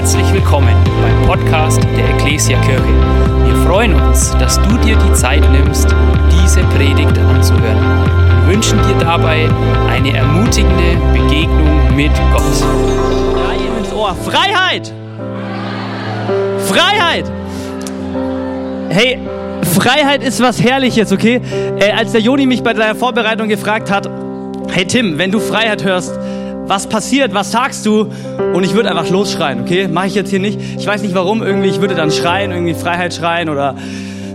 Herzlich willkommen beim Podcast der Ecclesia Kirche. Wir freuen uns, dass du dir die Zeit nimmst, diese Predigt anzuhören. Wir wünschen dir dabei eine ermutigende Begegnung mit Gott. Freiheit! Freiheit! Hey, Freiheit ist was Herrliches, okay? Äh, als der Joni mich bei deiner Vorbereitung gefragt hat, hey Tim, wenn du Freiheit hörst, was passiert, was sagst du? Und ich würde einfach losschreien, okay? Mache ich jetzt hier nicht. Ich weiß nicht warum, irgendwie, ich würde dann schreien, irgendwie Freiheit schreien oder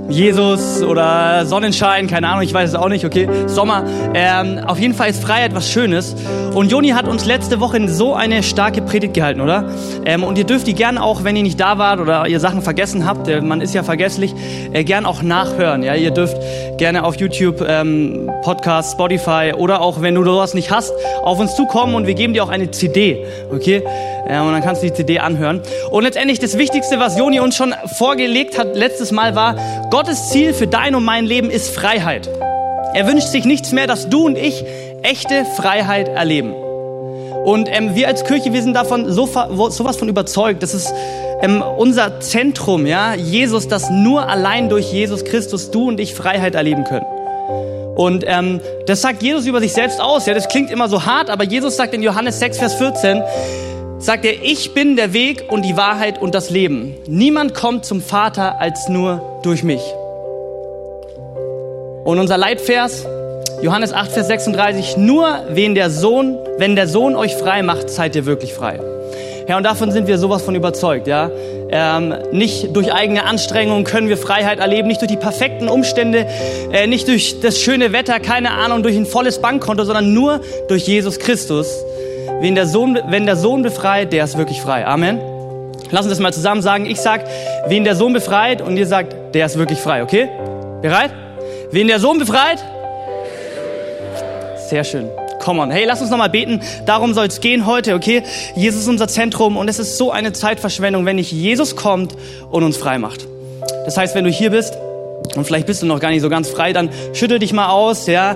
Jesus oder Sonnenschein, keine Ahnung, ich weiß es auch nicht, okay, Sommer. Ähm, auf jeden Fall ist Freiheit was Schönes. Und Joni hat uns letzte Woche so eine starke Predigt gehalten, oder? Ähm, und ihr dürft die gern auch, wenn ihr nicht da wart oder ihr Sachen vergessen habt, äh, man ist ja vergesslich, äh, gern auch nachhören. Ja, ihr dürft gerne auf YouTube, ähm, Podcast, Spotify oder auch, wenn du sowas nicht hast, auf uns zukommen und wir geben dir auch eine CD, okay? Ja, und dann kannst du die CD anhören. Und letztendlich das Wichtigste, was Joni uns schon vorgelegt hat letztes Mal war, Gottes Ziel für dein und mein Leben ist Freiheit. Er wünscht sich nichts mehr, dass du und ich echte Freiheit erleben. Und ähm, wir als Kirche, wir sind davon so sowas von überzeugt. Das ist ähm, unser Zentrum, ja, Jesus, dass nur allein durch Jesus Christus du und ich Freiheit erleben können. Und ähm, das sagt Jesus über sich selbst aus. Ja, das klingt immer so hart, aber Jesus sagt in Johannes 6, Vers 14, sagt er, ich bin der Weg und die Wahrheit und das Leben. Niemand kommt zum Vater als nur durch mich. Und unser Leitvers, Johannes 8, Vers 36, nur wen der Sohn, wenn der Sohn euch frei macht, seid ihr wirklich frei. Ja, und davon sind wir sowas von überzeugt, ja. Ähm, nicht durch eigene Anstrengungen können wir Freiheit erleben, nicht durch die perfekten Umstände, äh, nicht durch das schöne Wetter, keine Ahnung, durch ein volles Bankkonto, sondern nur durch Jesus Christus. Wen der Sohn, wenn der Sohn befreit, der ist wirklich frei. Amen. Lass uns das mal zusammen sagen. Ich sag, wen der Sohn befreit und ihr sagt, der ist wirklich frei, okay? Bereit? Wen der Sohn befreit? Sehr schön. Come on. Hey, lass uns nochmal beten. Darum soll es gehen heute, okay? Jesus ist unser Zentrum und es ist so eine Zeitverschwendung, wenn nicht Jesus kommt und uns frei macht. Das heißt, wenn du hier bist und vielleicht bist du noch gar nicht so ganz frei, dann schüttel dich mal aus, ja?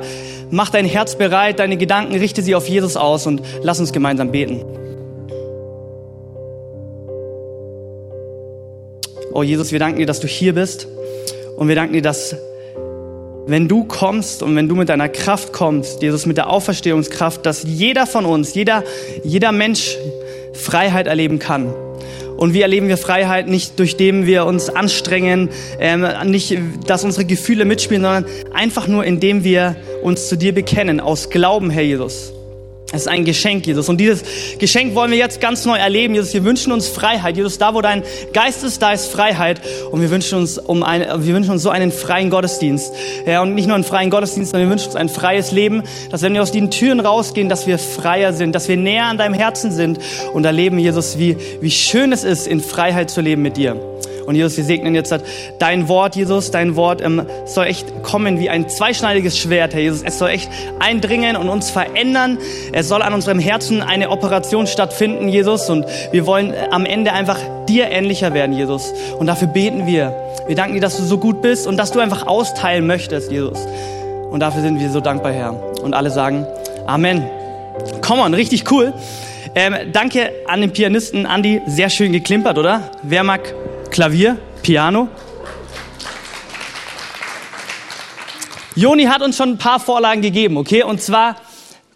Mach dein Herz bereit, deine Gedanken, richte sie auf Jesus aus und lass uns gemeinsam beten. Oh Jesus, wir danken dir, dass du hier bist und wir danken dir, dass wenn du kommst und wenn du mit deiner Kraft kommst, Jesus mit der Auferstehungskraft, dass jeder von uns, jeder, jeder Mensch Freiheit erleben kann. Und wie erleben wir Freiheit nicht durch dem wir uns anstrengen, ähm, nicht, dass unsere Gefühle mitspielen, sondern einfach nur indem wir uns zu dir bekennen, aus Glauben, Herr Jesus. Es ist ein Geschenk, Jesus. Und dieses Geschenk wollen wir jetzt ganz neu erleben, Jesus. Wir wünschen uns Freiheit. Jesus, da wo dein Geist ist, da ist Freiheit. Und wir wünschen uns um eine, wir wünschen uns so einen freien Gottesdienst. Ja, und nicht nur einen freien Gottesdienst, sondern wir wünschen uns ein freies Leben, dass wenn wir aus den Türen rausgehen, dass wir freier sind, dass wir näher an deinem Herzen sind und erleben, Jesus, wie, wie schön es ist, in Freiheit zu leben mit dir. Und Jesus, wir segnen jetzt dein Wort, Jesus, dein Wort ähm, soll echt kommen wie ein zweischneidiges Schwert, Herr Jesus. Es soll echt eindringen und uns verändern. Es soll an unserem Herzen eine Operation stattfinden, Jesus. Und wir wollen am Ende einfach dir ähnlicher werden, Jesus. Und dafür beten wir. Wir danken dir, dass du so gut bist und dass du einfach austeilen möchtest, Jesus. Und dafür sind wir so dankbar, Herr. Und alle sagen Amen. Come on, richtig cool. Ähm, danke an den Pianisten Andy. Sehr schön geklimpert, oder? Wer mag Klavier, Piano. Joni hat uns schon ein paar Vorlagen gegeben, okay? Und zwar,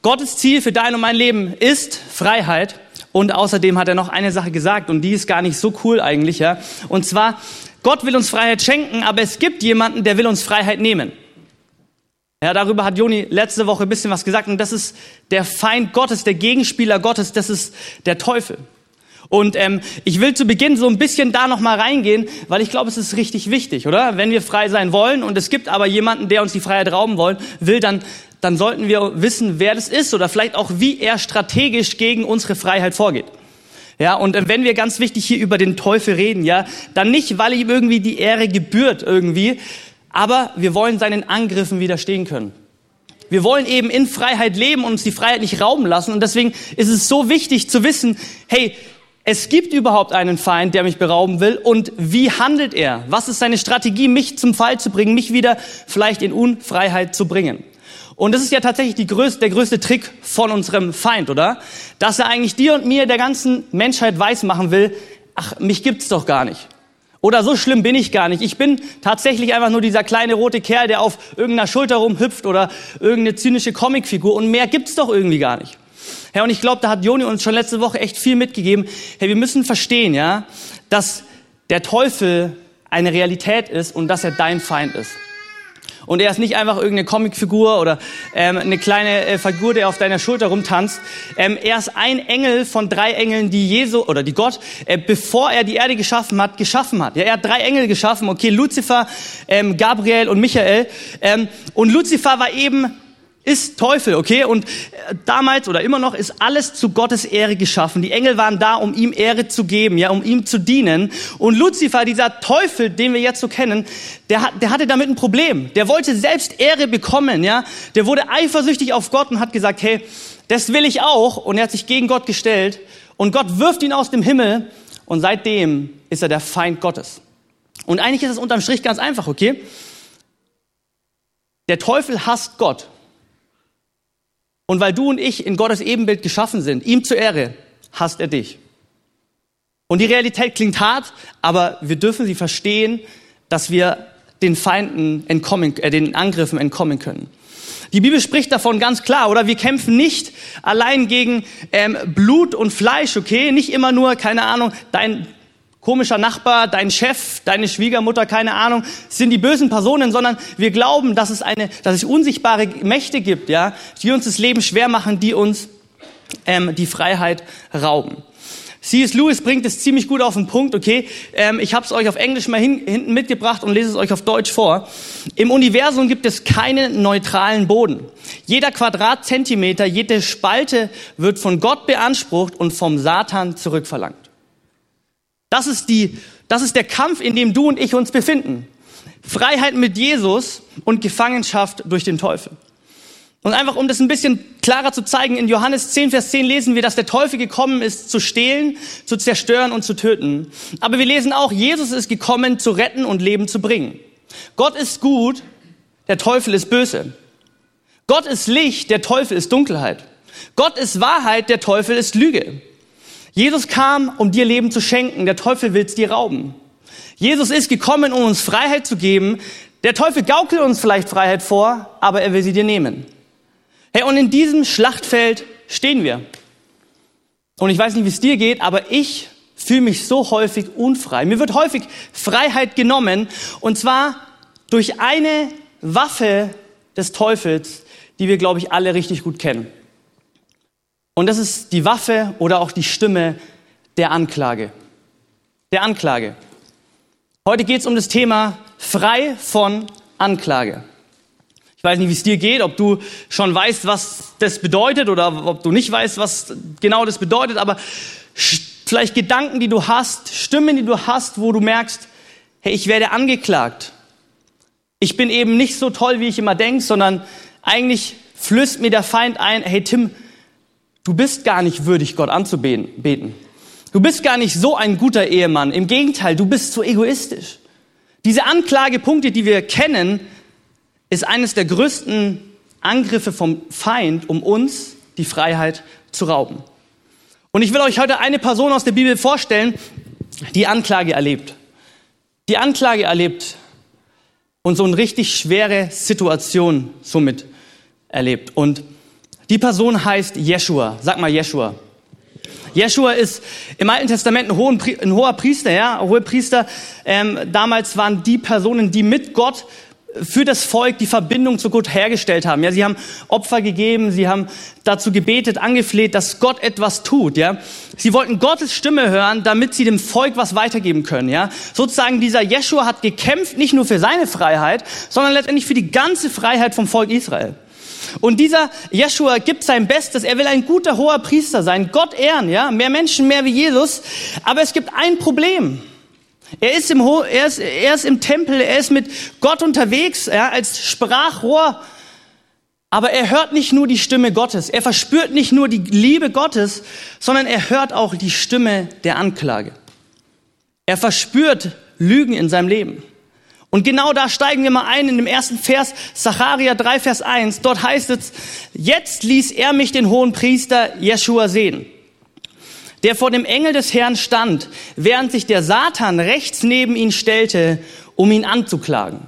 Gottes Ziel für dein und mein Leben ist Freiheit. Und außerdem hat er noch eine Sache gesagt, und die ist gar nicht so cool eigentlich, ja? Und zwar, Gott will uns Freiheit schenken, aber es gibt jemanden, der will uns Freiheit nehmen. Ja, darüber hat Joni letzte Woche ein bisschen was gesagt, und das ist der Feind Gottes, der Gegenspieler Gottes, das ist der Teufel. Und ähm, ich will zu Beginn so ein bisschen da noch mal reingehen, weil ich glaube, es ist richtig wichtig, oder? Wenn wir frei sein wollen und es gibt aber jemanden, der uns die Freiheit rauben wollen, will, dann dann sollten wir wissen, wer das ist oder vielleicht auch, wie er strategisch gegen unsere Freiheit vorgeht. Ja, und äh, wenn wir ganz wichtig hier über den Teufel reden, ja, dann nicht, weil ihm irgendwie die Ehre gebührt irgendwie, aber wir wollen seinen Angriffen widerstehen können. Wir wollen eben in Freiheit leben und uns die Freiheit nicht rauben lassen. Und deswegen ist es so wichtig zu wissen, hey, es gibt überhaupt einen Feind, der mich berauben will und wie handelt er? Was ist seine Strategie, mich zum Fall zu bringen, mich wieder vielleicht in Unfreiheit zu bringen? Und das ist ja tatsächlich größte, der größte Trick von unserem Feind, oder? Dass er eigentlich dir und mir, der ganzen Menschheit weismachen will, ach, mich gibt's doch gar nicht. Oder so schlimm bin ich gar nicht. Ich bin tatsächlich einfach nur dieser kleine rote Kerl, der auf irgendeiner Schulter rumhüpft oder irgendeine zynische Comicfigur und mehr gibt's doch irgendwie gar nicht. Ja, und ich glaube, da hat Joni uns schon letzte Woche echt viel mitgegeben. Hey, wir müssen verstehen, ja, dass der Teufel eine Realität ist und dass er dein Feind ist. Und er ist nicht einfach irgendeine Comicfigur oder ähm, eine kleine äh, Figur, der auf deiner Schulter rumtanzt. Ähm, er ist ein Engel von drei Engeln, die Jesu oder die Gott, äh, bevor er die Erde geschaffen hat, geschaffen hat. Ja, er hat drei Engel geschaffen. Okay, Luzifer, ähm, Gabriel und Michael. Ähm, und Luzifer war eben ist Teufel, okay? Und äh, damals oder immer noch ist alles zu Gottes Ehre geschaffen. Die Engel waren da, um ihm Ehre zu geben, ja, um ihm zu dienen. Und Luzifer, dieser Teufel, den wir jetzt so kennen, der, der hatte damit ein Problem. Der wollte selbst Ehre bekommen, ja? Der wurde eifersüchtig auf Gott und hat gesagt, hey, das will ich auch. Und er hat sich gegen Gott gestellt. Und Gott wirft ihn aus dem Himmel. Und seitdem ist er der Feind Gottes. Und eigentlich ist es unterm Strich ganz einfach, okay? Der Teufel hasst Gott. Und weil du und ich in Gottes Ebenbild geschaffen sind, ihm zur Ehre, hasst er dich. Und die Realität klingt hart, aber wir dürfen sie verstehen, dass wir den Feinden entkommen, äh, den Angriffen entkommen können. Die Bibel spricht davon ganz klar, oder? Wir kämpfen nicht allein gegen ähm, Blut und Fleisch, okay? Nicht immer nur, keine Ahnung, dein komischer Nachbar, dein Chef, deine Schwiegermutter, keine Ahnung, sind die bösen Personen, sondern wir glauben, dass es eine, dass es unsichtbare Mächte gibt, ja, die uns das Leben schwer machen, die uns ähm, die Freiheit rauben. C.S. Lewis bringt es ziemlich gut auf den Punkt, okay? Ähm, ich habe es euch auf Englisch mal hin, hinten mitgebracht und lese es euch auf Deutsch vor. Im Universum gibt es keinen neutralen Boden. Jeder Quadratzentimeter, jede Spalte wird von Gott beansprucht und vom Satan zurückverlangt. Das ist, die, das ist der Kampf, in dem du und ich uns befinden. Freiheit mit Jesus und Gefangenschaft durch den Teufel. Und einfach, um das ein bisschen klarer zu zeigen, in Johannes 10, Vers 10 lesen wir, dass der Teufel gekommen ist, zu stehlen, zu zerstören und zu töten. Aber wir lesen auch, Jesus ist gekommen, zu retten und Leben zu bringen. Gott ist gut, der Teufel ist böse. Gott ist Licht, der Teufel ist Dunkelheit. Gott ist Wahrheit, der Teufel ist Lüge. Jesus kam, um dir Leben zu schenken. Der Teufel will es dir rauben. Jesus ist gekommen, um uns Freiheit zu geben. Der Teufel gaukelt uns vielleicht Freiheit vor, aber er will sie dir nehmen. Hey, und in diesem Schlachtfeld stehen wir. Und ich weiß nicht, wie es dir geht, aber ich fühle mich so häufig unfrei. Mir wird häufig Freiheit genommen, und zwar durch eine Waffe des Teufels, die wir, glaube ich, alle richtig gut kennen. Und das ist die Waffe oder auch die Stimme der Anklage. Der Anklage. Heute geht es um das Thema frei von Anklage. Ich weiß nicht, wie es dir geht, ob du schon weißt, was das bedeutet oder ob du nicht weißt, was genau das bedeutet, aber vielleicht Gedanken, die du hast, Stimmen, die du hast, wo du merkst, hey, ich werde angeklagt. Ich bin eben nicht so toll, wie ich immer denke, sondern eigentlich flößt mir der Feind ein, hey Tim, Du bist gar nicht würdig, Gott anzubeten. Du bist gar nicht so ein guter Ehemann. Im Gegenteil, du bist so egoistisch. Diese Anklagepunkte, die wir kennen, ist eines der größten Angriffe vom Feind, um uns die Freiheit zu rauben. Und ich will euch heute eine Person aus der Bibel vorstellen, die Anklage erlebt. Die Anklage erlebt und so eine richtig schwere Situation somit erlebt. Und die Person heißt Jeshua. Sag mal Jeshua. Jeshua ist im Alten Testament ein, hohen, ein hoher Priester, ja, hohe Priester. Ähm, damals waren die Personen, die mit Gott für das Volk die Verbindung zu Gott hergestellt haben. Ja, sie haben Opfer gegeben, sie haben dazu gebetet, angefleht, dass Gott etwas tut. Ja, sie wollten Gottes Stimme hören, damit sie dem Volk was weitergeben können. Ja, sozusagen dieser Jeshua hat gekämpft nicht nur für seine Freiheit, sondern letztendlich für die ganze Freiheit vom Volk Israel. Und dieser Jeshua gibt sein Bestes. Er will ein guter hoher Priester sein, Gott ehren, ja, mehr Menschen, mehr wie Jesus. Aber es gibt ein Problem. Er ist im, Ho er ist, er ist im Tempel, er ist mit Gott unterwegs, ja, als Sprachrohr. Aber er hört nicht nur die Stimme Gottes. Er verspürt nicht nur die Liebe Gottes, sondern er hört auch die Stimme der Anklage. Er verspürt Lügen in seinem Leben. Und genau da steigen wir mal ein in dem ersten Vers, Zacharia 3, Vers 1. Dort heißt es, jetzt ließ er mich den hohen Priester Jeschua sehen. der vor dem Engel des Herrn stand, während sich der Satan rechts neben ihn stellte, um ihn anzuklagen.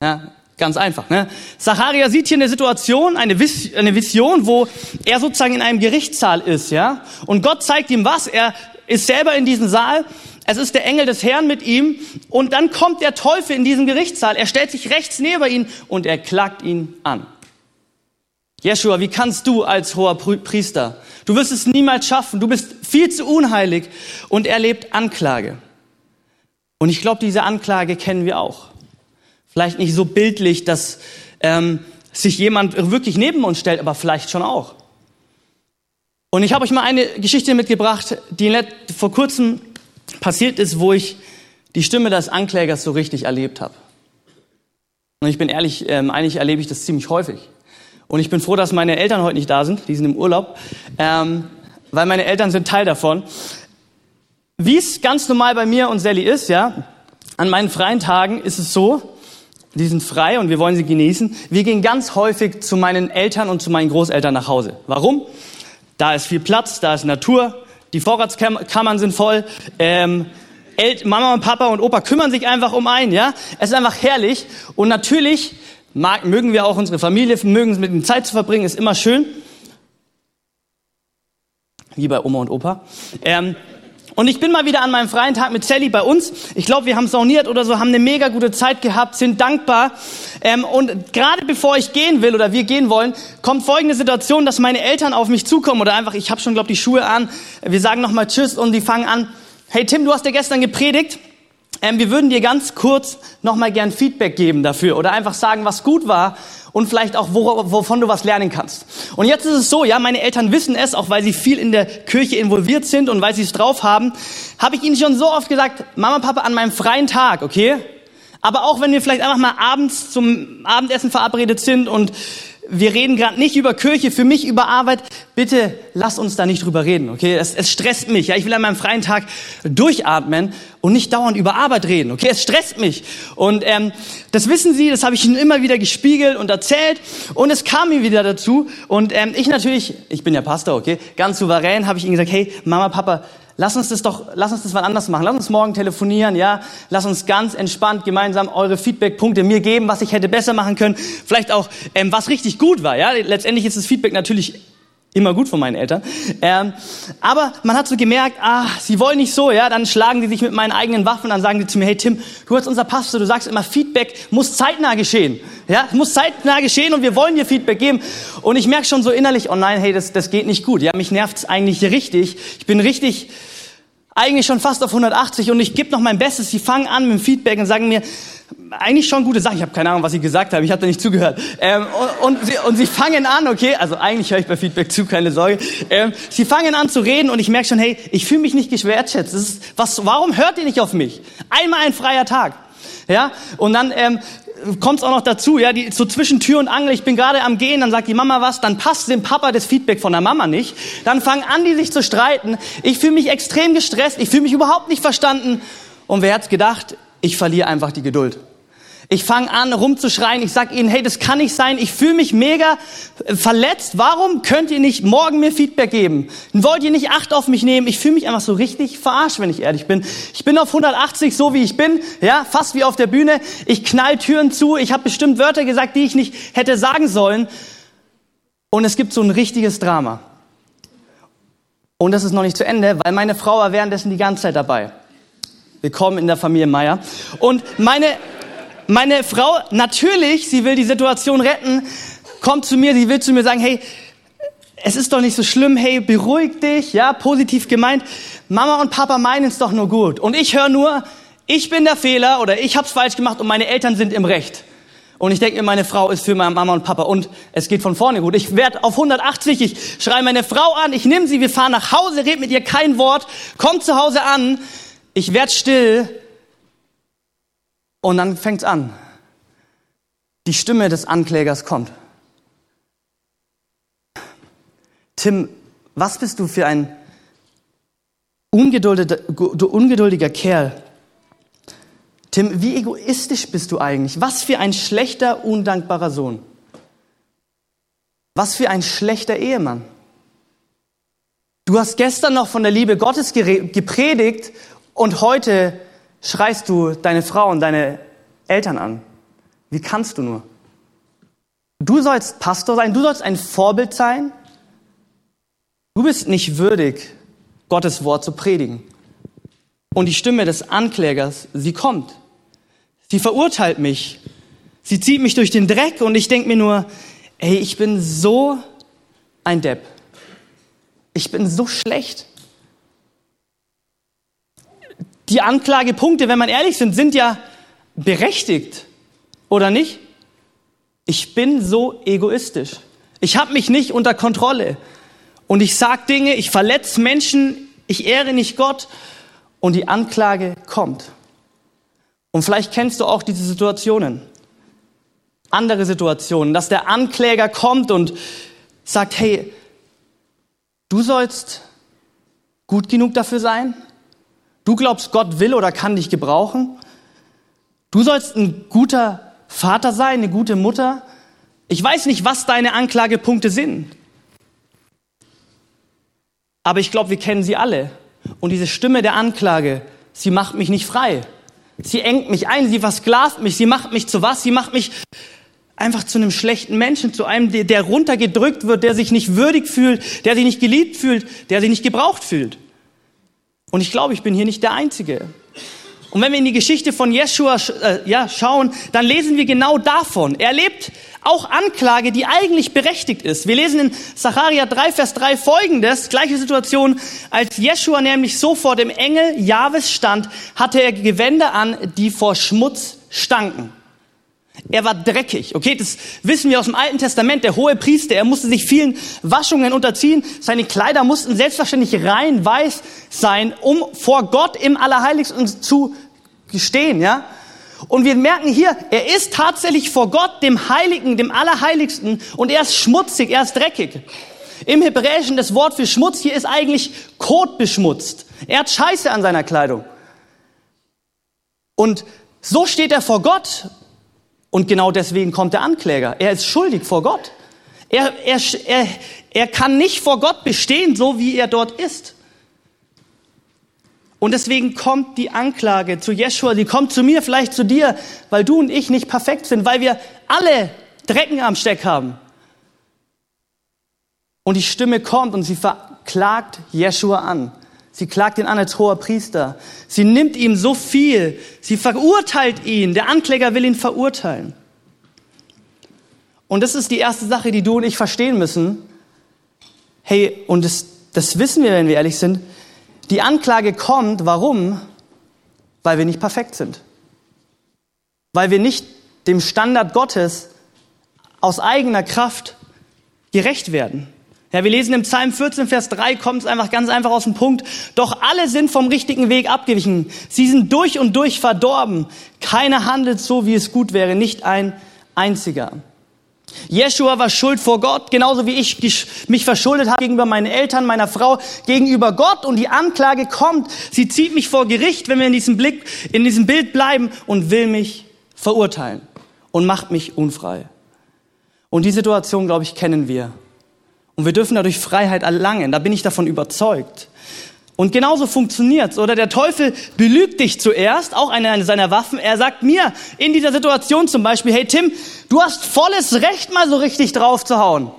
Ja, ganz einfach. Ne? Zacharia sieht hier eine Situation, eine, Vis eine Vision, wo er sozusagen in einem Gerichtssaal ist, ja. Und Gott zeigt ihm was. Er ist selber in diesem Saal. Es ist der Engel des Herrn mit ihm. Und dann kommt der Teufel in diesen Gerichtssaal. Er stellt sich rechts neben ihn und er klagt ihn an. Jeshua, wie kannst du als hoher Priester? Du wirst es niemals schaffen. Du bist viel zu unheilig. Und er lebt Anklage. Und ich glaube, diese Anklage kennen wir auch. Vielleicht nicht so bildlich, dass ähm, sich jemand wirklich neben uns stellt, aber vielleicht schon auch. Und ich habe euch mal eine Geschichte mitgebracht, die vor kurzem passiert ist, wo ich die Stimme des Anklägers so richtig erlebt habe. Und ich bin ehrlich, ähm, eigentlich erlebe ich das ziemlich häufig. Und ich bin froh, dass meine Eltern heute nicht da sind, die sind im Urlaub, ähm, weil meine Eltern sind Teil davon. Wie es ganz normal bei mir und Sally ist, ja, an meinen freien Tagen ist es so, die sind frei und wir wollen sie genießen. Wir gehen ganz häufig zu meinen Eltern und zu meinen Großeltern nach Hause. Warum? Da ist viel Platz, da ist Natur, die Vorratskammern sind voll. Ähm, Mama und Papa und Opa kümmern sich einfach um einen, ja. Es ist einfach herrlich. Und natürlich mag, mögen wir auch unsere Familie, mögen es mit ihnen Zeit zu verbringen, ist immer schön. Wie bei Oma und Opa. Ähm, und ich bin mal wieder an meinem freien Tag mit Sally bei uns. Ich glaube, wir haben sauniert oder so, haben eine mega gute Zeit gehabt, sind dankbar. Ähm, und gerade bevor ich gehen will oder wir gehen wollen, kommt folgende Situation, dass meine Eltern auf mich zukommen oder einfach, ich habe schon, glaube die Schuhe an. Wir sagen nochmal Tschüss und die fangen an. Hey Tim, du hast ja gestern gepredigt. Ähm, wir würden dir ganz kurz nochmal gern Feedback geben dafür oder einfach sagen, was gut war und vielleicht auch, wovon du was lernen kannst. Und jetzt ist es so, ja, meine Eltern wissen es, auch weil sie viel in der Kirche involviert sind und weil sie es drauf haben, habe ich ihnen schon so oft gesagt, Mama, Papa, an meinem freien Tag, okay? Aber auch wenn wir vielleicht einfach mal abends zum Abendessen verabredet sind und wir reden gerade nicht über Kirche, für mich über Arbeit. Bitte lass uns da nicht drüber reden, okay? Es, es stresst mich. Ja, ich will an meinem freien Tag durchatmen und nicht dauernd über Arbeit reden, okay? Es stresst mich. Und ähm, das wissen Sie, das habe ich Ihnen immer wieder gespiegelt und erzählt. Und es kam mir wieder dazu. Und ähm, ich natürlich, ich bin ja Pastor, okay? Ganz souverän habe ich Ihnen gesagt, hey, Mama, Papa, lass uns das doch, lass uns das mal anders machen. Lass uns morgen telefonieren, ja. Lass uns ganz entspannt gemeinsam eure Feedbackpunkte mir geben, was ich hätte besser machen können. Vielleicht auch, ähm, was richtig gut war, ja. Letztendlich ist das Feedback natürlich immer gut von meinen Eltern. Ähm, aber man hat so gemerkt, ah, sie wollen nicht so, ja, dann schlagen sie sich mit meinen eigenen Waffen, dann sagen sie zu mir, hey Tim, du als unser Pastor, du sagst immer, Feedback muss zeitnah geschehen. Ja, es muss zeitnah geschehen und wir wollen dir Feedback geben. Und ich merke schon so innerlich, oh nein, hey, das, das geht nicht gut. Ja, mich nervt's eigentlich richtig. Ich bin richtig, eigentlich schon fast auf 180 und ich gebe noch mein Bestes. Sie fangen an mit dem Feedback und sagen mir, eigentlich schon gute Sachen. Ich habe keine Ahnung, was sie gesagt haben. Ich habe da nicht zugehört. Ähm, und, und, sie, und sie fangen an, okay, also eigentlich höre ich bei Feedback zu, keine Sorge. Ähm, sie fangen an zu reden und ich merke schon, hey, ich fühle mich nicht geschwertschätzt. Das ist, was, warum hört ihr nicht auf mich? Einmal ein freier Tag. Ja, und dann ähm, kommt es auch noch dazu, ja, die, so zwischen Tür und Angel, ich bin gerade am Gehen, dann sagt die Mama was, dann passt dem Papa das Feedback von der Mama nicht, dann fangen an, die sich zu streiten, ich fühle mich extrem gestresst, ich fühle mich überhaupt nicht verstanden und wer hat's gedacht, ich verliere einfach die Geduld. Ich fange an rumzuschreien, ich sag ihnen, hey, das kann nicht sein, ich fühle mich mega äh, verletzt. Warum könnt ihr nicht morgen mir Feedback geben? Wollt ihr nicht Acht auf mich nehmen? Ich fühle mich einfach so richtig verarscht, wenn ich ehrlich bin. Ich bin auf 180 so wie ich bin, ja, fast wie auf der Bühne. Ich knall Türen zu, ich habe bestimmt Wörter gesagt, die ich nicht hätte sagen sollen. Und es gibt so ein richtiges Drama. Und das ist noch nicht zu Ende, weil meine Frau war währenddessen die ganze Zeit dabei. Willkommen in der Familie Meier. Und meine meine Frau, natürlich, sie will die Situation retten, kommt zu mir, sie will zu mir sagen, hey, es ist doch nicht so schlimm, hey, beruhig dich, ja, positiv gemeint. Mama und Papa meinen es doch nur gut. Und ich höre nur, ich bin der Fehler oder ich hab's falsch gemacht und meine Eltern sind im Recht. Und ich denke mir, meine Frau ist für meine Mama und Papa und es geht von vorne gut. Ich werde auf 180, ich schreibe meine Frau an, ich nehme sie, wir fahren nach Hause, red mit ihr kein Wort, komm zu Hause an, ich werd still und dann fängt's an. Die Stimme des Anklägers kommt. Tim, was bist du für ein ungeduldiger Kerl? Tim, wie egoistisch bist du eigentlich? Was für ein schlechter, undankbarer Sohn. Was für ein schlechter Ehemann. Du hast gestern noch von der Liebe Gottes gepredigt und heute schreist du deine Frau und deine Eltern an. Wie kannst du nur? Du sollst Pastor sein, du sollst ein Vorbild sein. Du bist nicht würdig, Gottes Wort zu predigen. Und die Stimme des Anklägers, sie kommt. Sie verurteilt mich. Sie zieht mich durch den Dreck und ich denke mir nur, ey, ich bin so ein Depp. Ich bin so schlecht. Die Anklagepunkte, wenn man ehrlich sind, sind ja berechtigt, oder nicht? Ich bin so egoistisch. Ich habe mich nicht unter Kontrolle. Und ich sage Dinge, ich verletze Menschen, ich ehre nicht Gott und die Anklage kommt. Und vielleicht kennst du auch diese Situationen. Andere Situationen, dass der Ankläger kommt und sagt, hey, du sollst gut genug dafür sein? Du glaubst, Gott will oder kann dich gebrauchen? Du sollst ein guter Vater sein, eine gute Mutter? Ich weiß nicht, was deine Anklagepunkte sind. Aber ich glaube, wir kennen sie alle. Und diese Stimme der Anklage, sie macht mich nicht frei. Sie engt mich ein, sie versklavt mich, sie macht mich zu was? Sie macht mich einfach zu einem schlechten Menschen, zu einem, der, der runtergedrückt wird, der sich nicht würdig fühlt, der sich nicht geliebt fühlt, der sich nicht gebraucht fühlt. Und ich glaube, ich bin hier nicht der Einzige. Und wenn wir in die Geschichte von Jeshua äh, ja, schauen, dann lesen wir genau davon. Er lebt auch Anklage, die eigentlich berechtigt ist. Wir lesen in Zacharia 3, Vers 3 folgendes, gleiche Situation, als Jeshua nämlich so vor dem Engel Jahwes stand, hatte er Gewänder an, die vor Schmutz stanken. Er war dreckig, okay, das wissen wir aus dem Alten Testament. Der hohe Priester, er musste sich vielen Waschungen unterziehen. Seine Kleider mussten selbstverständlich rein weiß sein, um vor Gott im Allerheiligsten zu gestehen, ja. Und wir merken hier, er ist tatsächlich vor Gott, dem Heiligen, dem Allerheiligsten, und er ist schmutzig, er ist dreckig. Im Hebräischen das Wort für Schmutz hier ist eigentlich Kot beschmutzt. Er hat Scheiße an seiner Kleidung. Und so steht er vor Gott. Und genau deswegen kommt der Ankläger. Er ist schuldig vor Gott. Er, er, er, er kann nicht vor Gott bestehen, so wie er dort ist. Und deswegen kommt die Anklage zu Jeschua, die kommt zu mir, vielleicht zu dir, weil du und ich nicht perfekt sind, weil wir alle Drecken am Steck haben. Und die Stimme kommt und sie verklagt Jeschua an. Sie klagt ihn an als hoher Priester. Sie nimmt ihm so viel. Sie verurteilt ihn. Der Ankläger will ihn verurteilen. Und das ist die erste Sache, die du und ich verstehen müssen. Hey, und das, das wissen wir, wenn wir ehrlich sind. Die Anklage kommt, warum? Weil wir nicht perfekt sind. Weil wir nicht dem Standard Gottes aus eigener Kraft gerecht werden. Ja, wir lesen im Psalm 14, Vers 3, kommt es einfach ganz einfach aus dem Punkt. Doch alle sind vom richtigen Weg abgewichen. Sie sind durch und durch verdorben. Keiner handelt so, wie es gut wäre, nicht ein einziger. Jeshua war schuld vor Gott, genauso wie ich mich verschuldet habe gegenüber meinen Eltern, meiner Frau, gegenüber Gott. Und die Anklage kommt. Sie zieht mich vor Gericht, wenn wir in diesem Blick, in diesem Bild bleiben und will mich verurteilen und macht mich unfrei. Und die Situation, glaube ich, kennen wir. Und wir dürfen dadurch Freiheit erlangen. Da bin ich davon überzeugt. Und genauso funktioniert's. Oder der Teufel belügt dich zuerst, auch eine seiner Waffen. Er sagt mir in dieser Situation zum Beispiel, hey Tim, du hast volles Recht, mal so richtig drauf zu hauen.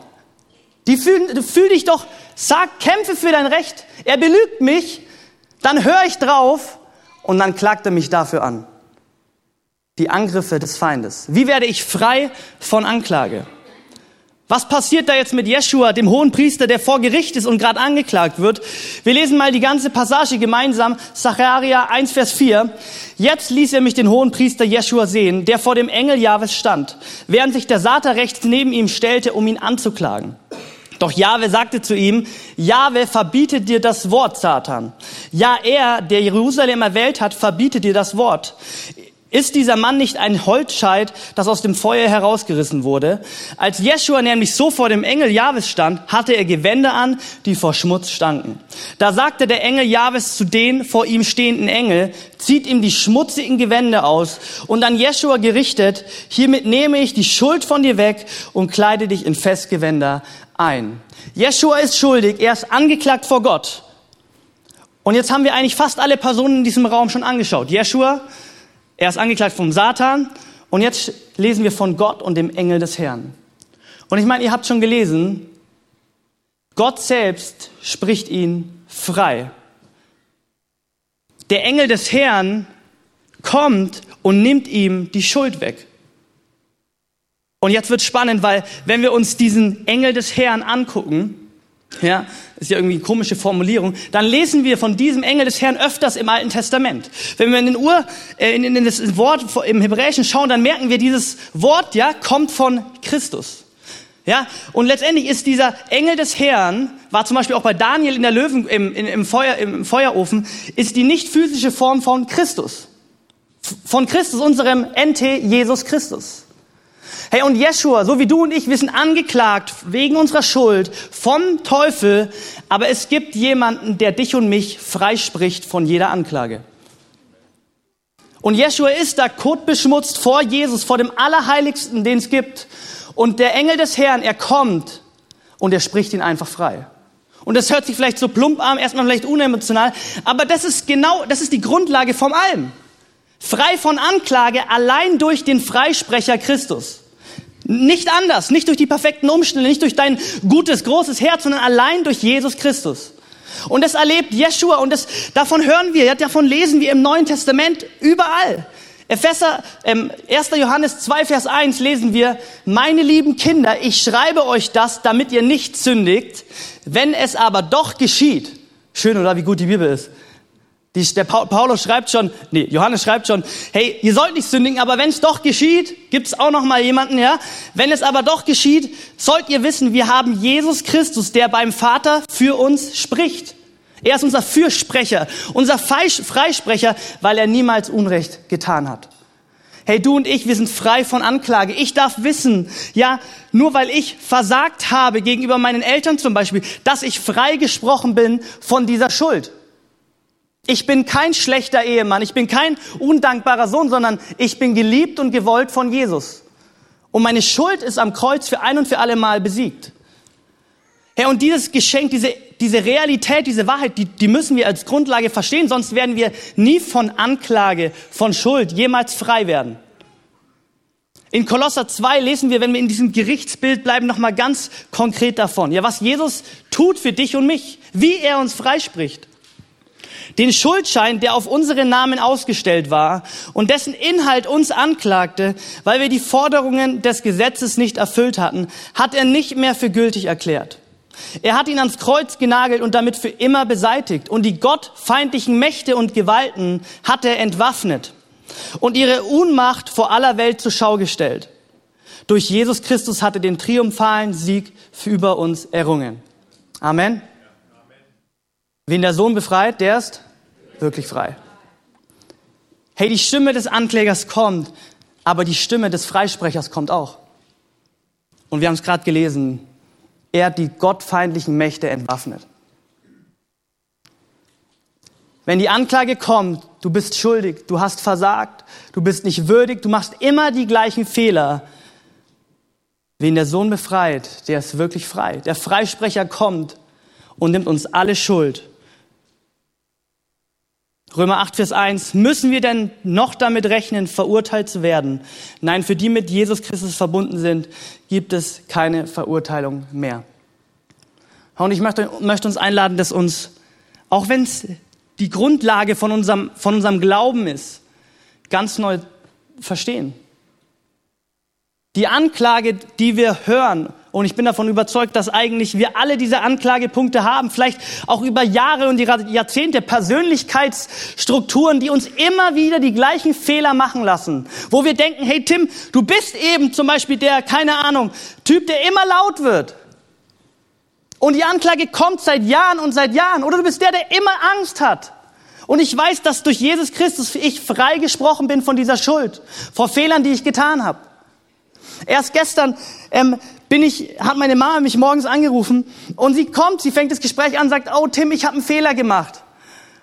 Die fühl, fühl dich doch, sag, kämpfe für dein Recht. Er belügt mich, dann höre ich drauf und dann klagt er mich dafür an. Die Angriffe des Feindes. Wie werde ich frei von Anklage? Was passiert da jetzt mit Jeshua, dem hohen Priester, der vor Gericht ist und gerade angeklagt wird? Wir lesen mal die ganze Passage gemeinsam, Zacharia 1, Vers 4. Jetzt ließ er mich den hohen Priester Jeshua sehen, der vor dem Engel Jahwes stand, während sich der Satan rechts neben ihm stellte, um ihn anzuklagen. Doch Jahwe sagte zu ihm, Jahwe verbietet dir das Wort, Satan. Ja, er, der Jerusalem erwählt hat, verbietet dir das Wort. Ist dieser Mann nicht ein Holzscheit, das aus dem Feuer herausgerissen wurde? Als Jeschua nämlich so vor dem Engel Jahwes stand, hatte er Gewänder an, die vor Schmutz stanken. Da sagte der Engel Jahwes zu den vor ihm stehenden Engel, zieht ihm die schmutzigen Gewänder aus und an Jeschua gerichtet, hiermit nehme ich die Schuld von dir weg und kleide dich in Festgewänder ein. Jeschua ist schuldig, er ist angeklagt vor Gott. Und jetzt haben wir eigentlich fast alle Personen in diesem Raum schon angeschaut. Jeschua, er ist angeklagt vom Satan und jetzt lesen wir von Gott und dem Engel des Herrn. Und ich meine, ihr habt schon gelesen, Gott selbst spricht ihn frei. Der Engel des Herrn kommt und nimmt ihm die Schuld weg. Und jetzt wird spannend, weil wenn wir uns diesen Engel des Herrn angucken, ja, ist ja irgendwie eine komische Formulierung, dann lesen wir von diesem Engel des Herrn öfters im Alten Testament. Wenn wir in den Ur, äh, in, in das Wort im Hebräischen schauen, dann merken wir, dieses Wort, ja, kommt von Christus. Ja, und letztendlich ist dieser Engel des Herrn, war zum Beispiel auch bei Daniel in der Löwen, im, im, im, Feuer, im Feuerofen, ist die nicht physische Form von Christus. Von Christus, unserem NT Jesus Christus. Hey, und Jeshua, so wie du und ich, wir sind angeklagt wegen unserer Schuld vom Teufel, aber es gibt jemanden, der dich und mich freispricht von jeder Anklage. Und Jeshua ist da kotbeschmutzt vor Jesus, vor dem Allerheiligsten, den es gibt. Und der Engel des Herrn, er kommt und er spricht ihn einfach frei. Und das hört sich vielleicht so plump an, erstmal vielleicht unemotional, aber das ist genau, das ist die Grundlage vom allem. Frei von Anklage allein durch den Freisprecher Christus. Nicht anders, nicht durch die perfekten Umstände, nicht durch dein gutes, großes Herz, sondern allein durch Jesus Christus. Und das erlebt Jeshua und das, davon hören wir, davon lesen wir im Neuen Testament überall. Epheser, ähm, 1. Johannes 2, Vers 1 lesen wir, meine lieben Kinder, ich schreibe euch das, damit ihr nicht sündigt, wenn es aber doch geschieht. Schön, oder wie gut die Bibel ist. Die, der Paulus schreibt schon, nee, Johannes schreibt schon, hey, ihr sollt nicht sündigen, aber wenn es doch geschieht, gibt es auch noch mal jemanden, ja? Wenn es aber doch geschieht, sollt ihr wissen, wir haben Jesus Christus, der beim Vater für uns spricht. Er ist unser Fürsprecher, unser Freisprecher, weil er niemals Unrecht getan hat. Hey, du und ich, wir sind frei von Anklage. Ich darf wissen, ja, nur weil ich versagt habe gegenüber meinen Eltern zum Beispiel, dass ich frei gesprochen bin von dieser Schuld. Ich bin kein schlechter Ehemann, ich bin kein undankbarer Sohn, sondern ich bin geliebt und gewollt von Jesus. Und meine Schuld ist am Kreuz für ein und für alle Mal besiegt. Herr, und dieses Geschenk, diese, diese Realität, diese Wahrheit, die, die müssen wir als Grundlage verstehen, sonst werden wir nie von Anklage, von Schuld jemals frei werden. In Kolosser 2 lesen wir, wenn wir in diesem Gerichtsbild bleiben, nochmal ganz konkret davon. Ja, was Jesus tut für dich und mich, wie er uns freispricht den Schuldschein, der auf unsere Namen ausgestellt war und dessen Inhalt uns anklagte, weil wir die Forderungen des Gesetzes nicht erfüllt hatten, hat er nicht mehr für gültig erklärt. Er hat ihn ans Kreuz genagelt und damit für immer beseitigt. Und die gottfeindlichen Mächte und Gewalten hat er entwaffnet und ihre Unmacht vor aller Welt zur Schau gestellt. Durch Jesus Christus hat er den triumphalen Sieg über uns errungen. Amen. Wen der Sohn befreit, der ist wirklich frei. Hey, die Stimme des Anklägers kommt, aber die Stimme des Freisprechers kommt auch. Und wir haben es gerade gelesen, er hat die gottfeindlichen Mächte entwaffnet. Wenn die Anklage kommt, du bist schuldig, du hast versagt, du bist nicht würdig, du machst immer die gleichen Fehler. Wen der Sohn befreit, der ist wirklich frei. Der Freisprecher kommt und nimmt uns alle Schuld Römer 8, Vers 1, müssen wir denn noch damit rechnen, verurteilt zu werden? Nein, für die mit Jesus Christus verbunden sind, gibt es keine Verurteilung mehr. Und ich möchte, möchte uns einladen, dass uns, auch wenn es die Grundlage von unserem, von unserem Glauben ist, ganz neu verstehen. Die Anklage, die wir hören und ich bin davon überzeugt, dass eigentlich wir alle diese Anklagepunkte haben, vielleicht auch über Jahre und Jahrzehnte Persönlichkeitsstrukturen, die uns immer wieder die gleichen Fehler machen lassen. Wo wir denken, hey Tim, du bist eben zum Beispiel der, keine Ahnung, Typ, der immer laut wird. Und die Anklage kommt seit Jahren und seit Jahren. Oder du bist der, der immer Angst hat. Und ich weiß, dass durch Jesus Christus ich freigesprochen bin von dieser Schuld, vor Fehlern, die ich getan habe. Erst gestern ähm, bin ich, hat meine Mama mich morgens angerufen und sie kommt, sie fängt das Gespräch an, sagt, oh Tim, ich habe einen Fehler gemacht.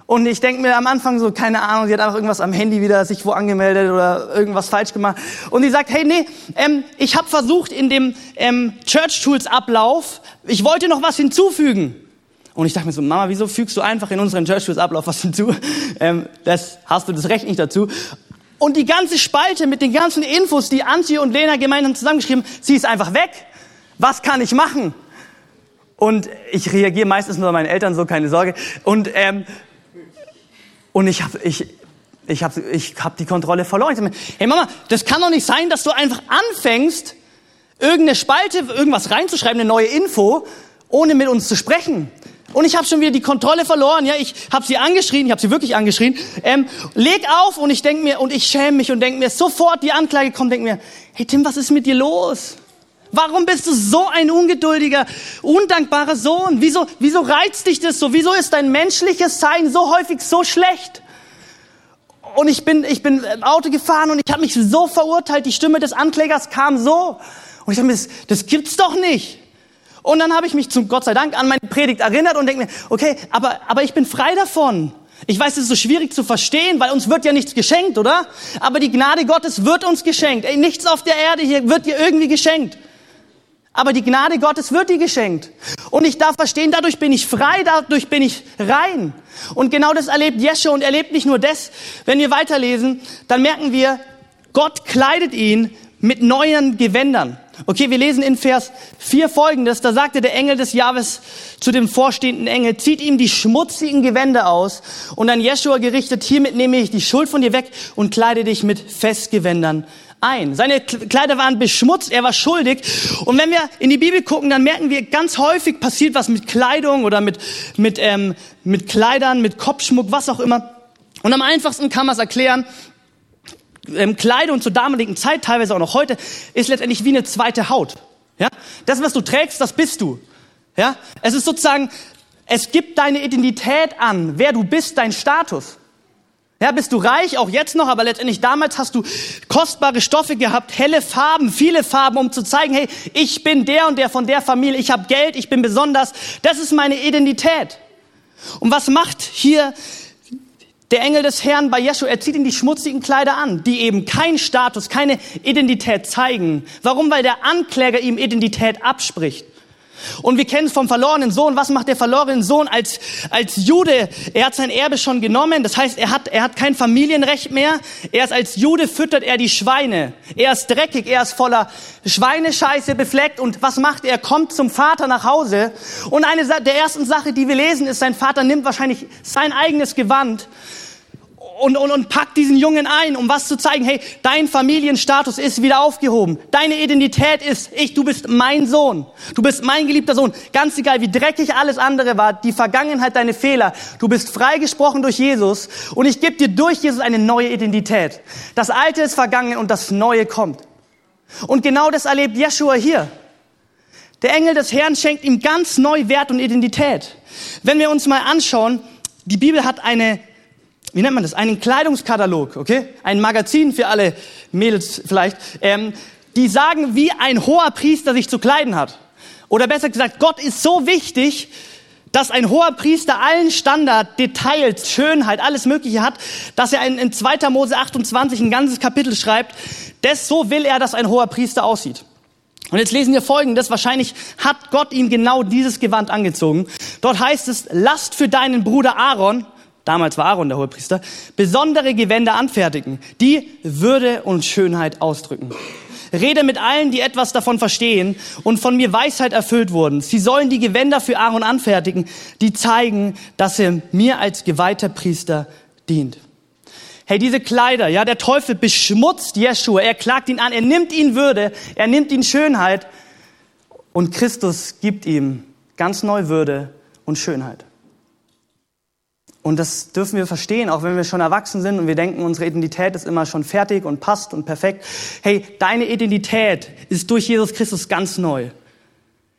Und ich denke mir am Anfang so, keine Ahnung, sie hat einfach irgendwas am Handy wieder sich wo angemeldet oder irgendwas falsch gemacht. Und sie sagt, hey, nee, ähm, ich habe versucht in dem ähm, Church Tools Ablauf, ich wollte noch was hinzufügen. Und ich dachte mir so, Mama, wieso fügst du einfach in unseren Church Tools Ablauf was hinzu? Ähm, das hast du das Recht nicht dazu. Und die ganze Spalte mit den ganzen Infos, die Antje und Lena gemeinsam zusammengeschrieben, sie ist einfach weg. Was kann ich machen? Und ich reagiere meistens nur an meine Eltern so, keine Sorge. Und ähm, und ich habe ich, ich hab, ich hab die Kontrolle verloren. Ich sag mir, hey Mama, das kann doch nicht sein, dass du einfach anfängst, irgendeine Spalte, irgendwas reinzuschreiben, eine neue Info, ohne mit uns zu sprechen. Und ich habe schon wieder die Kontrolle verloren. Ja, ich habe sie angeschrien, ich habe sie wirklich angeschrien. Ähm, leg auf und ich denk mir und ich schäme mich und denk mir sofort die Anklage kommt, denk mir, hey Tim, was ist mit dir los? Warum bist du so ein ungeduldiger, undankbarer Sohn? Wieso, wieso reizt dich das so? Wieso ist dein menschliches Sein so häufig so schlecht? Und ich bin, ich bin Auto gefahren und ich habe mich so verurteilt. Die Stimme des Anklägers kam so. Und ich dachte mir, das, das gibt's doch nicht. Und dann habe ich mich zum Gott sei Dank an meine Predigt erinnert und denke mir, okay, aber, aber ich bin frei davon. Ich weiß, es ist so schwierig zu verstehen, weil uns wird ja nichts geschenkt, oder? Aber die Gnade Gottes wird uns geschenkt. Ey, nichts auf der Erde hier wird dir irgendwie geschenkt. Aber die Gnade Gottes wird dir geschenkt. Und ich darf verstehen, dadurch bin ich frei, dadurch bin ich rein. Und genau das erlebt Jesche und erlebt nicht nur das. Wenn wir weiterlesen, dann merken wir, Gott kleidet ihn mit neuen Gewändern. Okay, wir lesen in Vers 4 folgendes. Da sagte der Engel des Jahres zu dem vorstehenden Engel, zieht ihm die schmutzigen Gewänder aus und an Jeschua gerichtet, hiermit nehme ich die Schuld von dir weg und kleide dich mit Festgewändern ein. Seine Kleider waren beschmutzt, er war schuldig. Und wenn wir in die Bibel gucken, dann merken wir, ganz häufig passiert was mit Kleidung oder mit, mit, ähm, mit Kleidern, mit Kopfschmuck, was auch immer. Und am einfachsten kann man es erklären, ähm, Kleidung zur damaligen Zeit, teilweise auch noch heute, ist letztendlich wie eine zweite Haut. Ja? Das, was du trägst, das bist du. Ja? Es ist sozusagen, es gibt deine Identität an, wer du bist, dein Status. Ja, bist du reich, auch jetzt noch, aber letztendlich damals hast du kostbare Stoffe gehabt, helle Farben, viele Farben, um zu zeigen, hey, ich bin der und der von der Familie, ich habe Geld, ich bin besonders. Das ist meine Identität. Und was macht hier der Engel des Herrn bei Jesu? Er zieht ihm die schmutzigen Kleider an, die eben keinen Status, keine Identität zeigen. Warum? Weil der Ankläger ihm Identität abspricht. Und wir kennen es vom verlorenen Sohn. Was macht der verlorene Sohn als, als Jude? Er hat sein Erbe schon genommen. Das heißt, er hat, er hat kein Familienrecht mehr. Er ist als Jude füttert er die Schweine. Er ist dreckig. Er ist voller Schweinescheiße befleckt. Und was macht er? Er kommt zum Vater nach Hause. Und eine der ersten Sache, die wir lesen, ist, sein Vater nimmt wahrscheinlich sein eigenes Gewand und, und, und packt diesen Jungen ein, um was zu zeigen. Hey, dein Familienstatus ist wieder aufgehoben. Deine Identität ist, ich, du bist mein Sohn. Du bist mein geliebter Sohn. Ganz egal, wie dreckig alles andere war, die Vergangenheit, deine Fehler. Du bist freigesprochen durch Jesus und ich gebe dir durch Jesus eine neue Identität. Das Alte ist vergangen und das Neue kommt. Und genau das erlebt Jeshua hier. Der Engel des Herrn schenkt ihm ganz neu Wert und Identität. Wenn wir uns mal anschauen, die Bibel hat eine wie nennt man das? Einen Kleidungskatalog, okay? Ein Magazin für alle Mädels vielleicht. Ähm, die sagen, wie ein hoher Priester sich zu kleiden hat. Oder besser gesagt, Gott ist so wichtig, dass ein hoher Priester allen Standard, Details, Schönheit, alles Mögliche hat, dass er in, in 2. Mose 28 ein ganzes Kapitel schreibt. Das, so will er, dass ein hoher Priester aussieht. Und jetzt lesen wir Folgendes. Wahrscheinlich hat Gott ihm genau dieses Gewand angezogen. Dort heißt es, lasst für deinen Bruder Aaron damals war Aaron der Hohepriester, besondere Gewänder anfertigen, die Würde und Schönheit ausdrücken. Rede mit allen, die etwas davon verstehen und von mir Weisheit erfüllt wurden. Sie sollen die Gewänder für Aaron anfertigen, die zeigen, dass er mir als geweihter Priester dient. Hey, diese Kleider, ja, der Teufel beschmutzt Jeschua, er klagt ihn an, er nimmt ihn Würde, er nimmt ihn Schönheit und Christus gibt ihm ganz neu Würde und Schönheit. Und das dürfen wir verstehen, auch wenn wir schon erwachsen sind und wir denken, unsere Identität ist immer schon fertig und passt und perfekt. Hey, deine Identität ist durch Jesus Christus ganz neu.